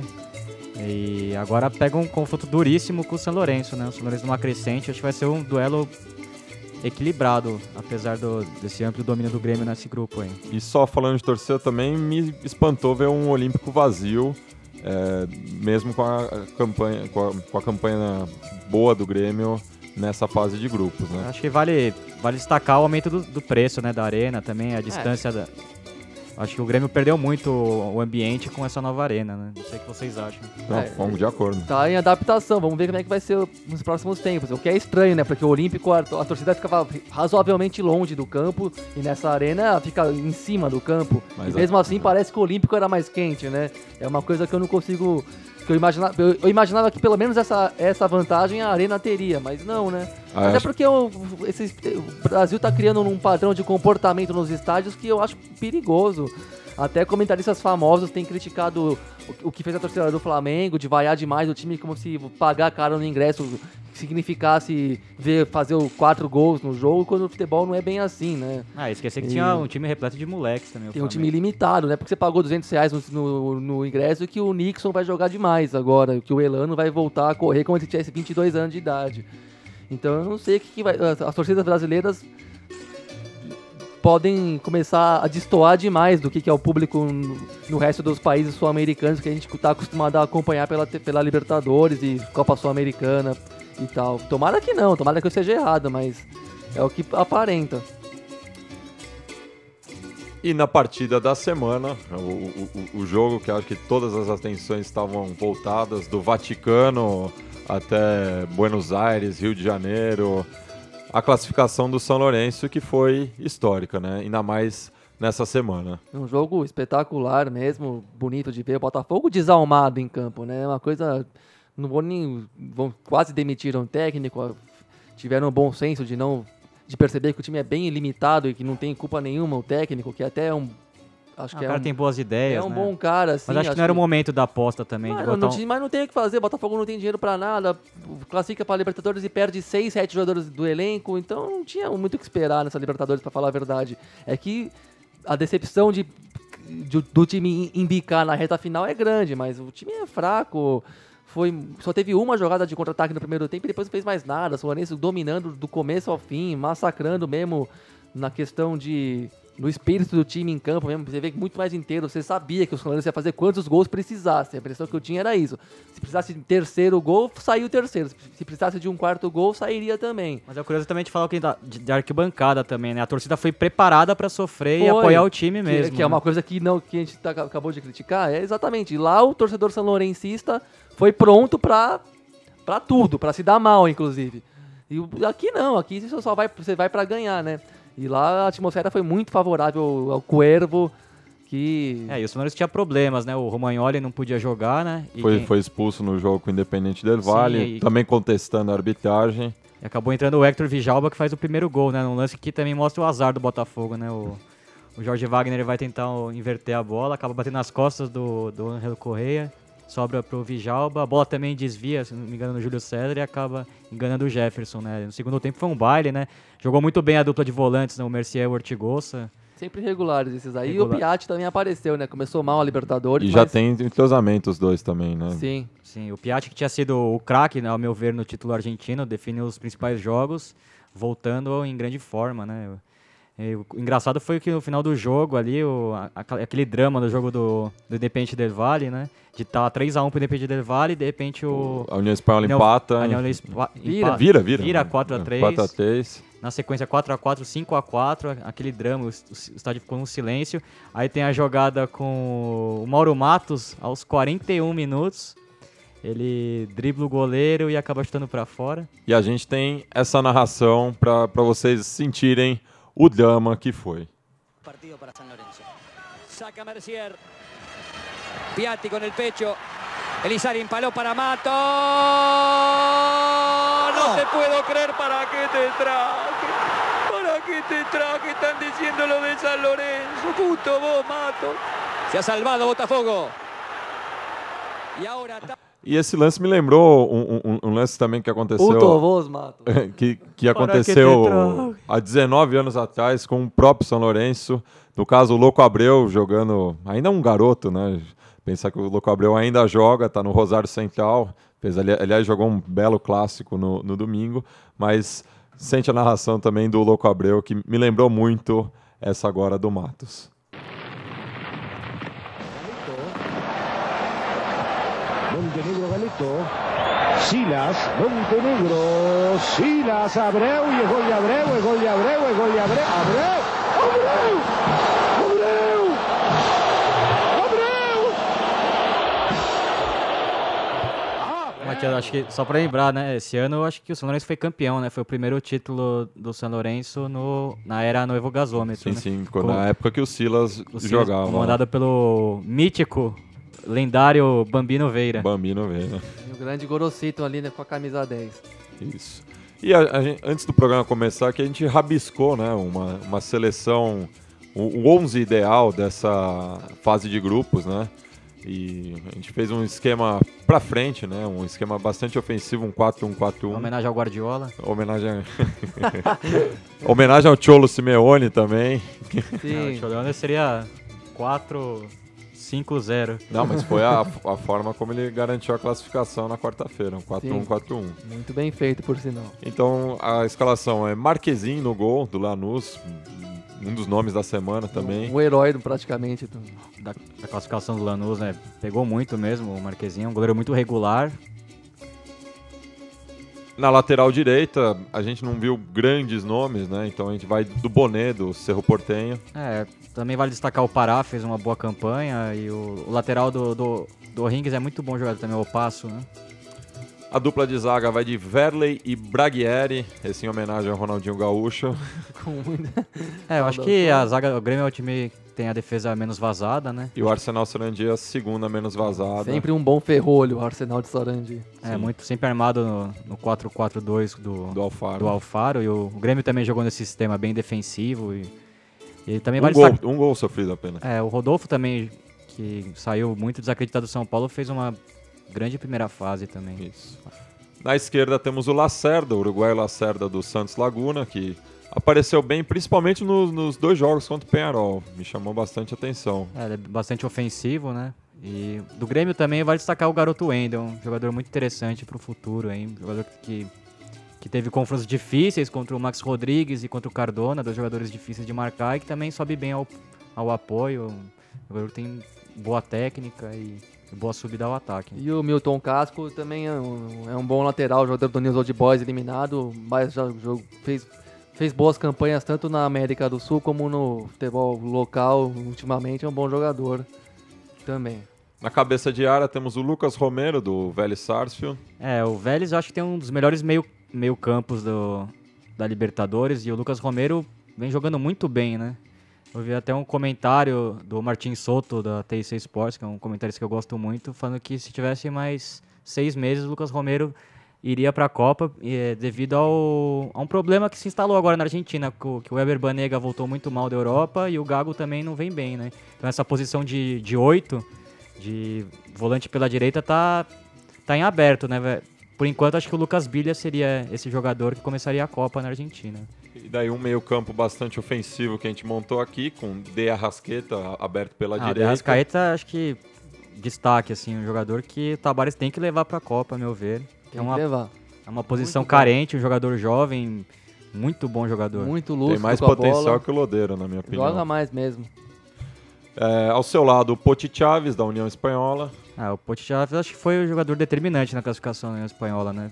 S3: E agora pega um confronto duríssimo com o São Lourenço, né? O São Lourenço numa crescente, acho que vai ser um duelo equilibrado, apesar do, desse amplo domínio do Grêmio nesse grupo aí.
S2: E só falando de torcida também, me espantou ver um Olímpico vazio, é, mesmo com a campanha, com a, com a campanha boa do Grêmio nessa fase de grupos, né?
S3: Acho que vale, vale destacar o aumento do, do preço, né, da arena também, a distância da... Acho que o Grêmio perdeu muito o ambiente com essa nova arena, né? Não sei o que vocês acham.
S2: Não,
S4: É,
S2: vamos de acordo.
S4: Tá em adaptação, vamos ver como é que vai ser nos próximos tempos. O que é estranho, né? Porque o Olímpico, a, a torcida ficava razoavelmente longe do campo e nessa arena fica em cima do campo.
S2: Mas
S4: e mesmo assim parece que o Olímpico era mais quente, né? É uma coisa que eu não consigo. Que eu, imaginava, eu, imaginava que pelo menos essa, essa vantagem a arena teria, mas não, né?
S2: Ah,
S4: Até
S2: acho-
S4: porque o, esse, o Brasil tá criando um padrão de comportamento nos estádios que eu acho perigoso. Até comentaristas famosos têm criticado o, que fez a torcida do Flamengo, de vaiar demais o time como se pagar caro no ingresso significasse ver, fazer quatro gols no jogo, quando o futebol não é bem assim, né?
S3: Ah, esqueci que
S4: E-
S3: tinha um time repleto de moleques também.
S4: Tem um time limitado, né? Porque você pagou 200 reais no, no, no ingresso e que o Nixon vai jogar demais agora, que o Elano vai voltar a correr como se tivesse 22 anos de idade. Então eu não sei o que, que vai. As, as torcidas brasileiras podem começar a destoar demais do que, que é o público no, resto dos países sul-americanos que a gente está acostumado a acompanhar pela, pela Libertadores e Copa Sul-Americana e tal. Tomara que não, tomara que eu seja errado, mas é o que aparenta.
S2: E na partida da semana, o- o- o jogo que acho que todas as atenções estavam voltadas do Vaticano até Buenos Aires, Rio de Janeiro, a classificação do São Lourenço que foi histórica, né? Ainda mais nessa semana.
S4: Um jogo espetacular mesmo, bonito de ver. O Botafogo desalmado em campo, né? Uma coisa. Não vou nem. Vão, quase demitiram o técnico. Tiveram o bom senso de não. De perceber que o time é bem ilimitado e que não tem culpa nenhuma o técnico, que até é um. Acho
S3: Ah,
S4: que
S3: o
S4: é
S3: cara
S4: um,
S3: tem boas ideias,
S4: é um
S3: né?
S4: bom cara, assim.
S3: Mas acho que não era o momento da aposta também.
S4: Mas não,
S3: um-
S4: mas não tem o que fazer, o Botafogo não tem dinheiro pra nada, classifica pra Libertadores e perde 6, 7 jogadores do elenco, então não tinha muito o que esperar nessa Libertadores, pra falar a verdade. É que a decepção de, de- do time embicar na reta final é grande, mas o time é fraco. Foi, só teve uma jogada de contra-ataque no primeiro tempo e depois não fez mais nada. O Soarense dominando do começo ao fim, massacrando mesmo na questão de no espírito do time em campo mesmo. Você vê que muito mais inteiro. Você sabia que o Soarense ia fazer quantos gols precisasse. A impressão que eu tinha era isso. Se precisasse de terceiro gol, saiu o terceiro. Se precisasse de um quarto gol, sairia também.
S3: Mas é curioso também te falar que da- de, arquibancada também, né? A torcida foi preparada pra sofrer e
S4: Foi.
S3: apoiar o time
S4: Que-
S3: mesmo.
S4: Que, é
S3: né?
S4: uma coisa que, não, que a gente tá- acabou de criticar. É exatamente. Lá o torcedor sanlorencista foi pronto pra, pra tudo, pra se dar mal, inclusive. E aqui não, aqui você só vai, você vai pra ganhar, né? E lá a atmosfera foi muito favorável ao Cuervo, que...
S3: É, e o Sonoros tinha problemas, né? O Romagnoli não podia jogar, né? E
S2: Foi,
S3: quem-
S2: foi expulso no jogo com o Independente Del Valle,
S3: e-
S2: também contestando a arbitragem.
S3: E acabou entrando o Hector Vijalba, que faz o primeiro gol, né? Num lance que também mostra o azar do Botafogo, né? O, o Jorge Wagner ele vai tentar inverter a bola, acaba batendo nas costas do, do Angelo Correia, sobra pro Vijalba, a bola também desvia, se não me engano, no Júlio César e acaba enganando o Jefferson, né? No segundo tempo foi um baile, né? Jogou muito bem a dupla de volantes, né? O Mercier e o Ortigosa.
S4: Sempre regulares esses aí. E
S3: Regular.
S4: o Piatti também apareceu, né? Começou mal a Libertadores,
S2: E já
S4: mas-
S2: tem entrosamento os dois também, né?
S4: Sim.
S3: Sim, o Piatti que tinha sido o craque, né, ao meu ver, no título argentino, define os principais jogos, voltando em grande forma, né? E o engraçado foi que no final do jogo ali, o, aquele drama do jogo do, do Independente Del Valle, né? De estar 3x1 pro Independente Del Valle e de repente o...
S2: A União Espanhola
S3: União-
S2: empata.
S3: a União Espa-
S4: Vira.
S2: Vira, vira.
S3: Vira 4x3.
S2: 4x3.
S3: Na sequência 4x4, 5x4, aquele drama, o, o estádio ficou num silêncio. Aí tem a jogada com o Mauro Matos aos 41 minutos. Ele dribla o goleiro e acaba chutando pra fora.
S2: E a gente tem essa narração para vocês sentirem o drama que foi.
S10: Partido para San Lorenzo. Saca Mercier. Piatti con el pecho. Elizari empaló para Mato. No te puedo creer para qué te traje. ¿Para qué te traje? Están diciendo lo de San Lorenzo. Puto vos, Mato. Se ha salvado Botafogo. Y ahora...
S2: E esse lance me lembrou um, um- um lance também que aconteceu.
S4: Puto vos, Mato. <laughs>
S2: que, que
S3: que
S2: aconteceu
S3: te trago.
S2: há 19 anos atrás com o próprio São Lourenço. No caso, o Louco Abreu jogando, ainda um garoto, né? Pensar que o Louco Abreu ainda joga, tá no Rosário Central. Fez, ali- aliás, jogou um belo clássico no, no domingo, mas sente a narração também do Louco Abreu, que me lembrou muito essa agora do Matos.
S9: Galito. Silas, Montenegro, Silas, Abreu y es gol de Abreu, es gol de Abreu, es gol de Abreu, Abreu, Abreu, Abreu, Abreu.
S3: Matias, acho que só pra lembrar, né? Esse ano eu acho que o São Lourenço foi campeão, né? Foi o primeiro título do São Lourenço no, na era Noivo Gasômetro.
S2: Sim,
S3: né?
S2: sim, quando-
S3: Com-
S2: na época que o Silas
S3: o Silas
S2: jogava.
S3: Comandado pelo mítico, lendário Bambino Veira.
S2: Bambino Veira.
S4: E o grande Gorosito ali né, com a camisa 10.
S2: Isso. E a- a gente- antes do programa começar, que a gente rabiscou né, uma, uma seleção, o, o 11 ideal dessa fase de grupos, né? E a gente fez um esquema pra frente, né? Um esquema bastante ofensivo, um 4-1-4-1.
S3: Homenagem ao Guardiola.
S2: Homenagem, <laughs> Homenagem ao Cholo Simeone também.
S3: Não, o Cholone seria 4-5-0.
S2: Não, mas foi a, <laughs> a forma como ele garantiu a classificação na quarta-feira, um 4-1-4-1.
S4: Muito bem feito, por sinal.
S2: Então a escalação é Marquezinho no gol do Lanús, um dos nomes da semana também.
S4: O herói praticamente. Do...
S3: Da, da classificação do Lanús, né? Pegou muito mesmo o Marquezinho, um goleiro muito regular.
S2: Na lateral direita, a gente não viu grandes nomes, né? Então a gente vai do Boné, do Cerro Portenho.
S3: É, também vale destacar o Pará, fez uma boa campanha. E o, o lateral do, do, do Rings é muito bom jogador também, o Passo, né?
S2: A dupla de zaga vai de Verley e Braguieri, esse em homenagem ao Ronaldinho Gaúcho. <laughs>
S3: É, eu acho que a zaga, o Grêmio é o time que tem a defesa menos vazada, né?
S2: E o Arsenal Sarandia, a segunda menos vazada.
S4: Sempre um bom ferrolho, o Arsenal de Sarandi.
S3: É, muito sempre armado no, no 4-4-2 do,
S2: do Alfaro.
S3: do Alfaro. E o, o Grêmio também jogou nesse sistema bem defensivo. E, e também
S2: Um
S3: vale
S2: gol, um gol sofrido apenas.
S3: É, o Rodolfo também, que saiu muito desacreditado do São Paulo, fez uma grande primeira fase também.
S2: Isso. Na esquerda temos o Lacerda, o uruguaio Lacerda do Santos Laguna, que apareceu bem, principalmente nos, nos dois jogos contra o Penharol. Me chamou bastante atenção.
S3: É, ele é bastante ofensivo, né? E do Grêmio também vale destacar o garoto Wendel, um jogador muito interessante para o futuro, hein? Um jogador que, que teve confrontos difíceis contra o Max Rodrigues e contra o Cardona, dois jogadores difíceis de marcar e que também sobe bem ao, ao apoio. Um jogador que tem boa técnica e boa subida ao ataque.
S4: E o Milton Casco também é um, é um bom lateral, jogador do News Old Boys eliminado, mas já fez, fez boas campanhas tanto na América do Sul como no futebol local. Ultimamente é um bom jogador também.
S2: Na cabeça de área temos o Lucas Romero, do Vélez Sarsfield.
S3: É, o Vélez eu acho que tem um dos melhores meio, meio campos do, da Libertadores e o Lucas Romero vem jogando muito bem, né? Eu vi até um comentário do Martin Soto, da TIC Sports, que é um comentário que eu gosto muito, falando que se tivesse mais seis meses, o Lucas Romero iria para a Copa é, devido ao, a um problema que se instalou agora na Argentina, que o, Weber Banega voltou muito mal da Europa e o Gago também não vem bem, né? Então essa posição de, de oito, de volante pela direita, tá, tá em aberto, né? Por enquanto, acho que o Lucas Bilha seria esse jogador que começaria a Copa na Argentina.
S2: E daí um meio campo bastante ofensivo que a gente montou aqui, com De Arrasqueta aberto pela
S3: Ah,
S2: direita.
S3: Arrascaeta, acho que destaque, assim, um jogador que o Tabares tem que levar pra Copa, a meu ver.
S4: Tem
S3: é uma,
S4: que levar.
S3: É uma posição
S4: Muito
S3: carente, um jogador jovem, muito bom jogador.
S4: Muito
S2: Tem
S4: lúcido
S2: mais
S4: com a
S2: potencial
S4: bola.
S2: que o Lodeiro, na minha opinião.
S4: Joga mais mesmo.
S2: É, ao seu lado, o Poti Chaves, da União Espanhola.
S3: Ah, o Poti Chaves acho que foi o jogador determinante na classificação na espanhola, né?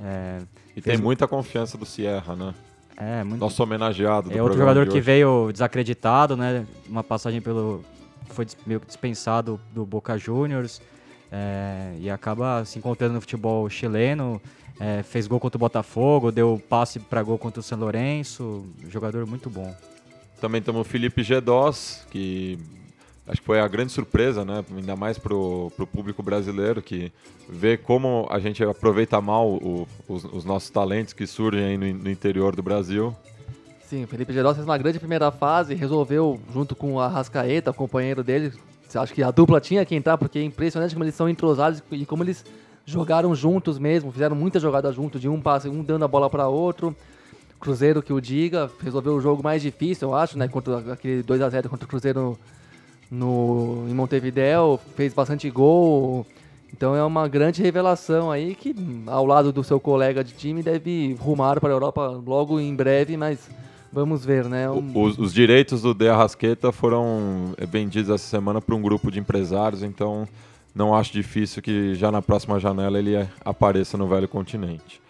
S3: É,
S2: E
S3: fez-
S2: tem muita confiança do Sierra, né?
S3: É, muito.
S2: Nosso homenageado do
S3: É outro jogador que veio desacreditado, né? Uma passagem pelo. Foi meio que dispensado do Boca Juniors. é, e acaba se encontrando no futebol chileno. é, fez gol contra o Botafogo, deu passe para gol contra o São Lourenço. Jogador muito bom.
S2: Também temos o Felipe Gedós, que acho que foi a grande surpresa, né? Ainda mais pro, pro público brasileiro, que vê como a gente aproveita mal o- os, os nossos talentos que surgem aí no, no interior do Brasil.
S4: Sim, o Felipe Geral fez uma grande primeira fase, resolveu, junto com o Arrascaeta, o companheiro dele, acho que a dupla tinha que entrar, porque é impressionante como eles são entrosados e como eles jogaram juntos mesmo, fizeram muitas jogadas juntos, de um passe, um dando a bola para outro. Cruzeiro que o diga, resolveu o jogo mais difícil, eu acho, né, contra aquele 2 a 0 contra o Cruzeiro no, em Montevideo, fez bastante gol. Então é uma grande revelação aí que, ao lado do seu colega de time, deve rumar para a Europa logo em breve, mas vamos ver, né? Um-
S2: Os, os direitos do De Arrasqueta foram vendidos essa semana para um grupo de empresários, então não acho difícil que já na próxima janela ele apareça no velho continente.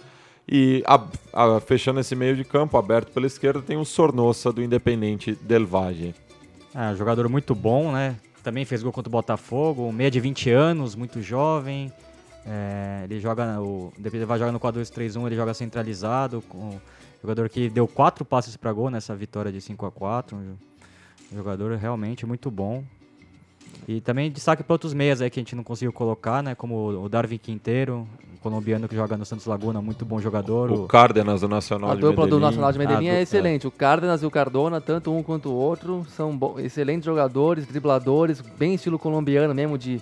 S2: E a- a- fechando esse meio de campo, aberto pela esquerda, tem o Sornosa do Independente Del Valle.
S3: É, um jogador muito bom, né? Também fez gol contra o Botafogo, meia de 20 anos, muito jovem. É, ele joga, o vai jogar no 4-2-3-1, ele joga centralizado, com jogador que deu quatro passes para gol nessa vitória de 5 a 4 um jogador realmente muito bom. E também destaque para outros meias aí que a gente não conseguiu colocar, né? Como o Darwin Quinteiro, um colombiano que joga no Santos Laguna, muito bom jogador.
S2: O Cárdenas do Nacional
S4: A
S2: de
S4: dupla do
S2: Medellín.
S4: Nacional de Medellín
S3: Ah,
S4: é excelente. O Cárdenas e o Cardona, tanto um quanto o outro, são excelentes jogadores, dribladores, bem estilo colombiano mesmo, de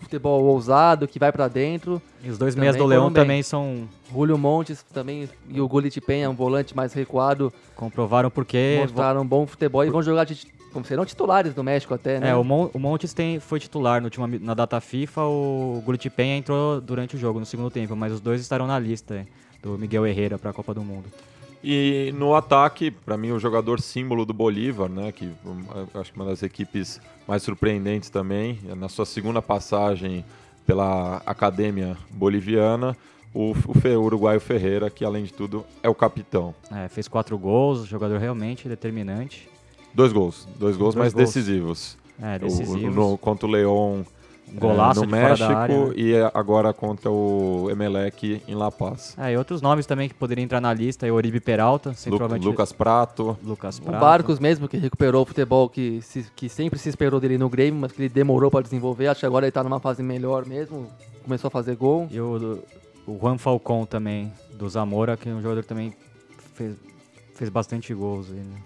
S4: futebol ousado, que vai pra dentro.
S3: E os dois
S4: Também
S3: meias do Leão
S4: bem.
S3: também são
S4: Julio Montes também e o Gullit Penha, um volante mais recuado,
S3: comprovaram porque
S4: mostraram um bom futebol e vão jogar, tit- como serão titulares do México até, né?
S3: É, o, Mon o Montes tem, foi titular no último, na data FIFA, o Gullit Penha entrou durante o jogo, no segundo tempo, mas os dois estarão na lista é, do Miguel Herrera para a Copa do Mundo.
S2: E no ataque, para mim, o jogador símbolo do Bolívar, né, que um, eu acho que uma das equipes mais surpreendentes também, na sua segunda passagem pela Academia Boliviana, o, o Fe- o uruguaio Ferreira, que além de tudo é o capitão.
S3: É, fez quatro gols, jogador realmente determinante.
S2: Dois gols, dois gols,
S3: Dois
S2: mas
S3: gols.
S2: decisivos.
S3: É,
S2: O-
S3: decisivos.
S2: no- contra o León
S3: Um golaço
S2: no México
S3: área, né?
S2: e agora contra o Emelec em La Paz.
S3: É, e outros nomes também que poderiam entrar na lista, é o Oribe Peralta,
S2: Lu- Lucas Prato,
S3: Lucas
S4: O
S3: Prato.
S4: Barcos mesmo, que recuperou o futebol que, se- que sempre se esperou dele no Grêmio, mas que ele demorou para desenvolver. Acho que agora ele tá numa fase melhor mesmo. Começou a fazer gol.
S3: E o, o Juan Falcon também, do Zamora, que é um jogador que também fez, fez bastante gols aí, né,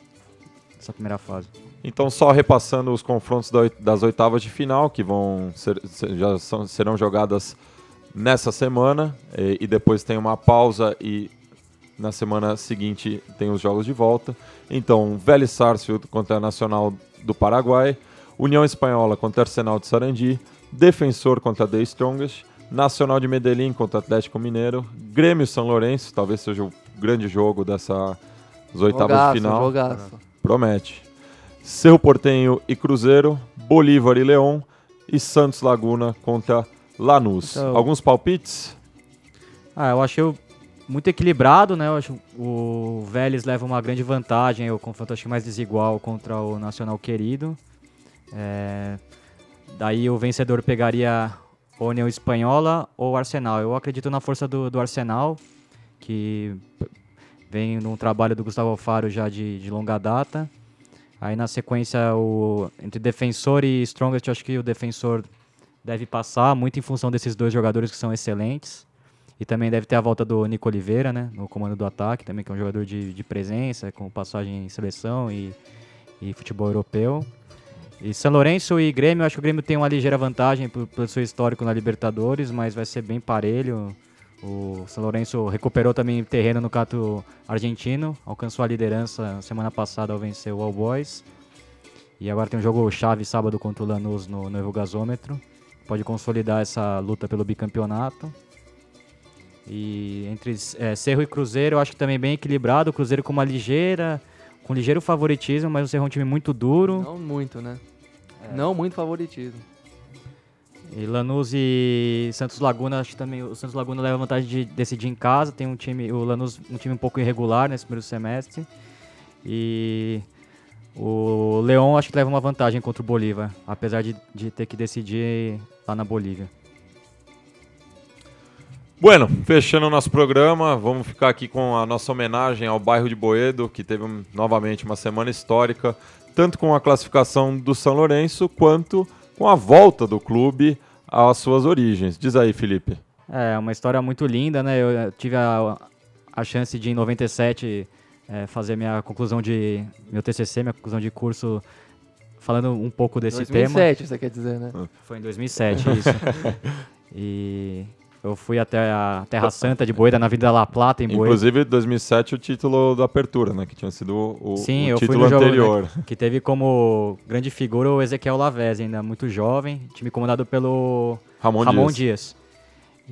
S3: nessa primeira fase.
S2: Então, só repassando os confrontos das oitavas de final, que vão ser, já são- serão jogadas nessa semana, e, e depois tem uma pausa e na semana seguinte tem os jogos de volta. Então, Vélez Sarsfield contra a Nacional do Paraguai, União Espanhola contra Arsenal de Sarandi, Defensor contra The Strongest, Nacional de Medellín contra Atlético Mineiro, Grêmio São Lourenço, talvez seja o grande jogo dessas oitavas de final.
S4: jogaço.
S2: Promete. Cerro Portenho e Cruzeiro, Bolívar e Leão e Santos Laguna contra Lanús.
S3: Então-
S2: Alguns palpites?
S3: Ah, eu achei muito equilibrado, né? Eu acho o Vélez leva uma grande vantagem, o confronto acho que mais desigual contra o Nacional Querido. É, daí o vencedor pegaria ou União Espanhola ou Arsenal. Eu acredito na força do, do Arsenal, que vem num trabalho do Gustavo Alfaro já de, de longa data. Aí na sequência, o, entre Defensor e Strongest, eu acho que o Defensor deve passar, muito em função desses dois jogadores que são excelentes. E também deve ter a volta do Nico Oliveira, né? No comando do ataque, também que é um jogador de, de presença, com passagem em seleção e, e futebol europeu. E São Lourenço e Grêmio, acho que o Grêmio tem uma ligeira vantagem pelo seu histórico na Libertadores, mas vai ser bem parelho. O São Lourenço recuperou também terreno no cato argentino, alcançou a liderança semana passada ao vencer o All Boys. E agora tem um jogo chave sábado contra o Lanús no novo gasômetro. Pode consolidar essa luta pelo bicampeonato. E entre é, Cerro e Cruzeiro, eu acho que também bem equilibrado. O Cruzeiro com uma ligeira, com ligeiro favoritismo, mas o Cerro é um time muito duro.
S4: Não muito, né?
S3: É.
S4: Não muito favoritismo.
S3: E Lanús e Santos Laguna, acho que também o Santos Laguna leva vantagem de decidir em casa. Tem um time, o Lanús, um time um pouco irregular nesse primeiro semestre. E o Leão acho que leva uma vantagem contra o Bolívar, apesar de, de ter que decidir lá na Bolívia.
S2: Bueno, fechando o nosso programa, vamos ficar aqui com a nossa homenagem ao bairro de Boedo, que teve novamente uma semana histórica, tanto com a classificação do São Lourenço, quanto com a volta do clube às suas origens. Diz aí, Felipe.
S3: É, uma história muito linda, né? Eu tive a, a chance de, em 97, eh, fazer minha conclusão de. meu TCC, minha conclusão de curso, falando um pouco desse tema.
S4: 2007, você quer dizer, né?
S3: Foi em 2007, isso. <laughs> e eu fui até a Terra Santa de Boeda, na Avenida La Plata, em Boeda.
S2: Inclusive, 2007, o título da apertura, né? Que tinha sido o,
S3: Sim,
S2: o
S3: eu fui
S2: título
S3: no jogo,
S2: anterior.
S3: né, <laughs> que teve como grande figura o Ezequiel Lavezzi, ainda muito jovem, time comandado pelo
S2: Ramon Dias.
S3: Dias.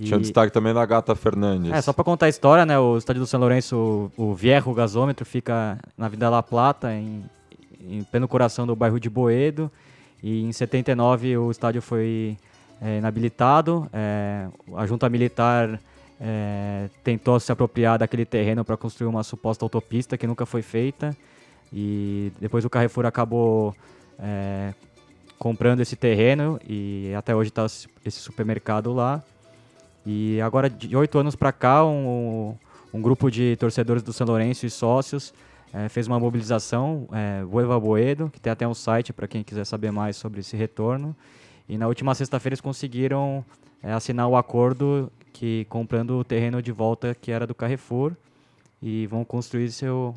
S2: Tinha
S3: E-
S2: destaque também da Gata Fernandes.
S3: É, só pra contar a história, né? O estádio do São Lourenço, o, o Vierro Gasômetro, fica na Avenida La Plata, em, em pleno coração do bairro de Boedo. E em 79 o estádio foi é, inabilitado. é, a junta militar é, tentou se apropriar daquele terreno para construir uma suposta autopista que nunca foi feita. E depois o Carrefour acabou é, comprando esse terreno e até hoje está esse supermercado lá. E agora, de oito anos para cá, um, um grupo de torcedores do São Lourenço e sócios eh, fez uma mobilização, é, Voeva Boedo, que tem até um site para quem quiser saber mais sobre esse retorno. E na última sexta-feira eles conseguiram eh, assinar o acordo que comprando o terreno de volta que era do Carrefour e vão construir seu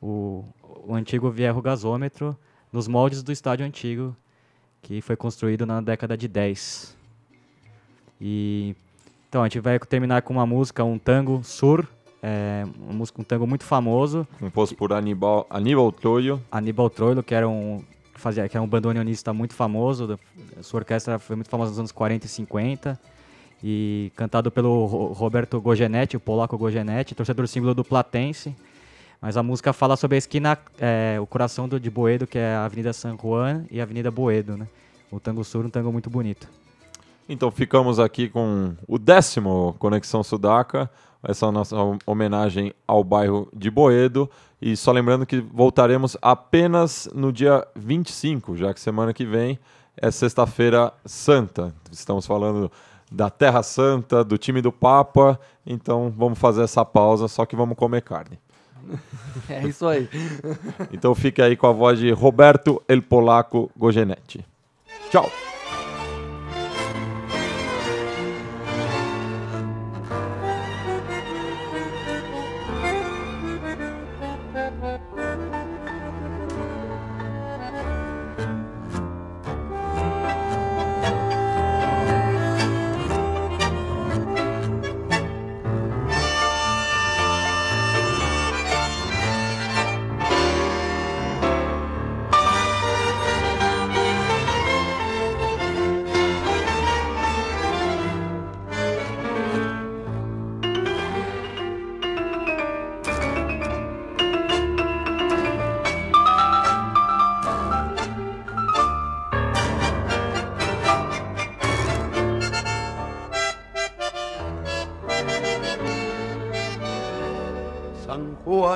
S3: o, o antigo vierro gasômetro nos moldes do estádio antigo que foi construído na década de 10. E então a gente vai terminar com uma música, um tango sur, é, uma música, um tango muito famoso.
S2: Composto por Aníbal, Aníbal Troio.
S3: Aníbal Troilo, que era um fazia, que era um bandoneonista muito famoso, sua orquestra foi muito famosa nos anos 40 e 50 e cantado pelo Ro- Roberto Gogenetti, o polaco Gogenetti, torcedor símbolo do Platense. Mas a música fala sobre a esquina, é, o coração do, de Boedo, que é a Avenida San Juan e a Avenida Boedo, né? O tango sur, um tango muito bonito.
S2: Então ficamos aqui com o décimo Conexão Sudaca, essa é nossa homenagem ao bairro de Boedo. E só lembrando que voltaremos apenas no dia 25, já que semana que vem é Sexta-feira Santa. Estamos falando da Terra Santa, do time do Papa, então vamos fazer essa pausa, só que vamos comer carne. <laughs>
S4: É isso aí.
S2: Então fique aí com a voz de Roberto El Polaco Gogenetti. Tchau!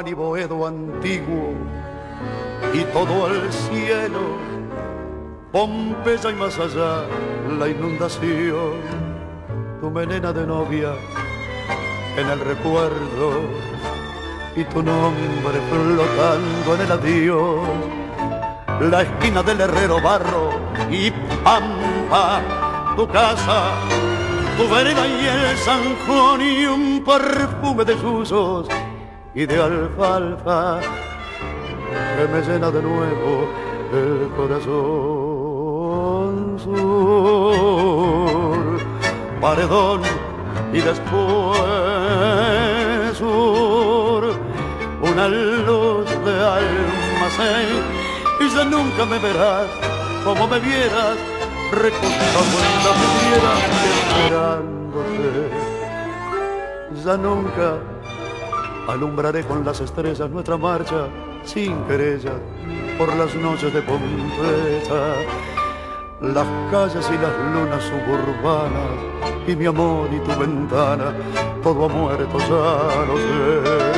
S11: Y Boedo antiguo y todo el cielo, Pompeya y más allá la inundación, tu melena de novia en el recuerdo y tu nombre flotando en el adiós, la esquina del herrero barro y pampa, tu casa, tu vereda y el zanjón y un perfume de susos y de alfalfa que me llena de nuevo el corazón sur, paredón y después sur, una luz de almacén y ya nunca me verás como me vieras recostado en la piedra esperándote. Ya nunca alumbraré con las estrellas nuestra marcha sin querella por las noches de Pompeya, las calles y las lunas suburbanas y mi amor y tu ventana, todo ha muerto, ya lo sé.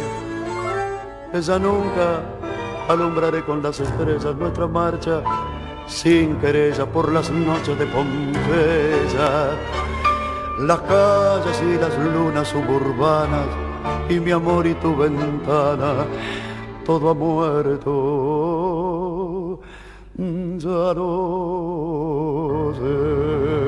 S11: Ya nunca alumbraré con las estrellas nuestra marcha sin querella por las noches de Pompeya. Las calles y las lunas suburbanas y mi amor y tu ventana, todo ha muerto, ya no sé.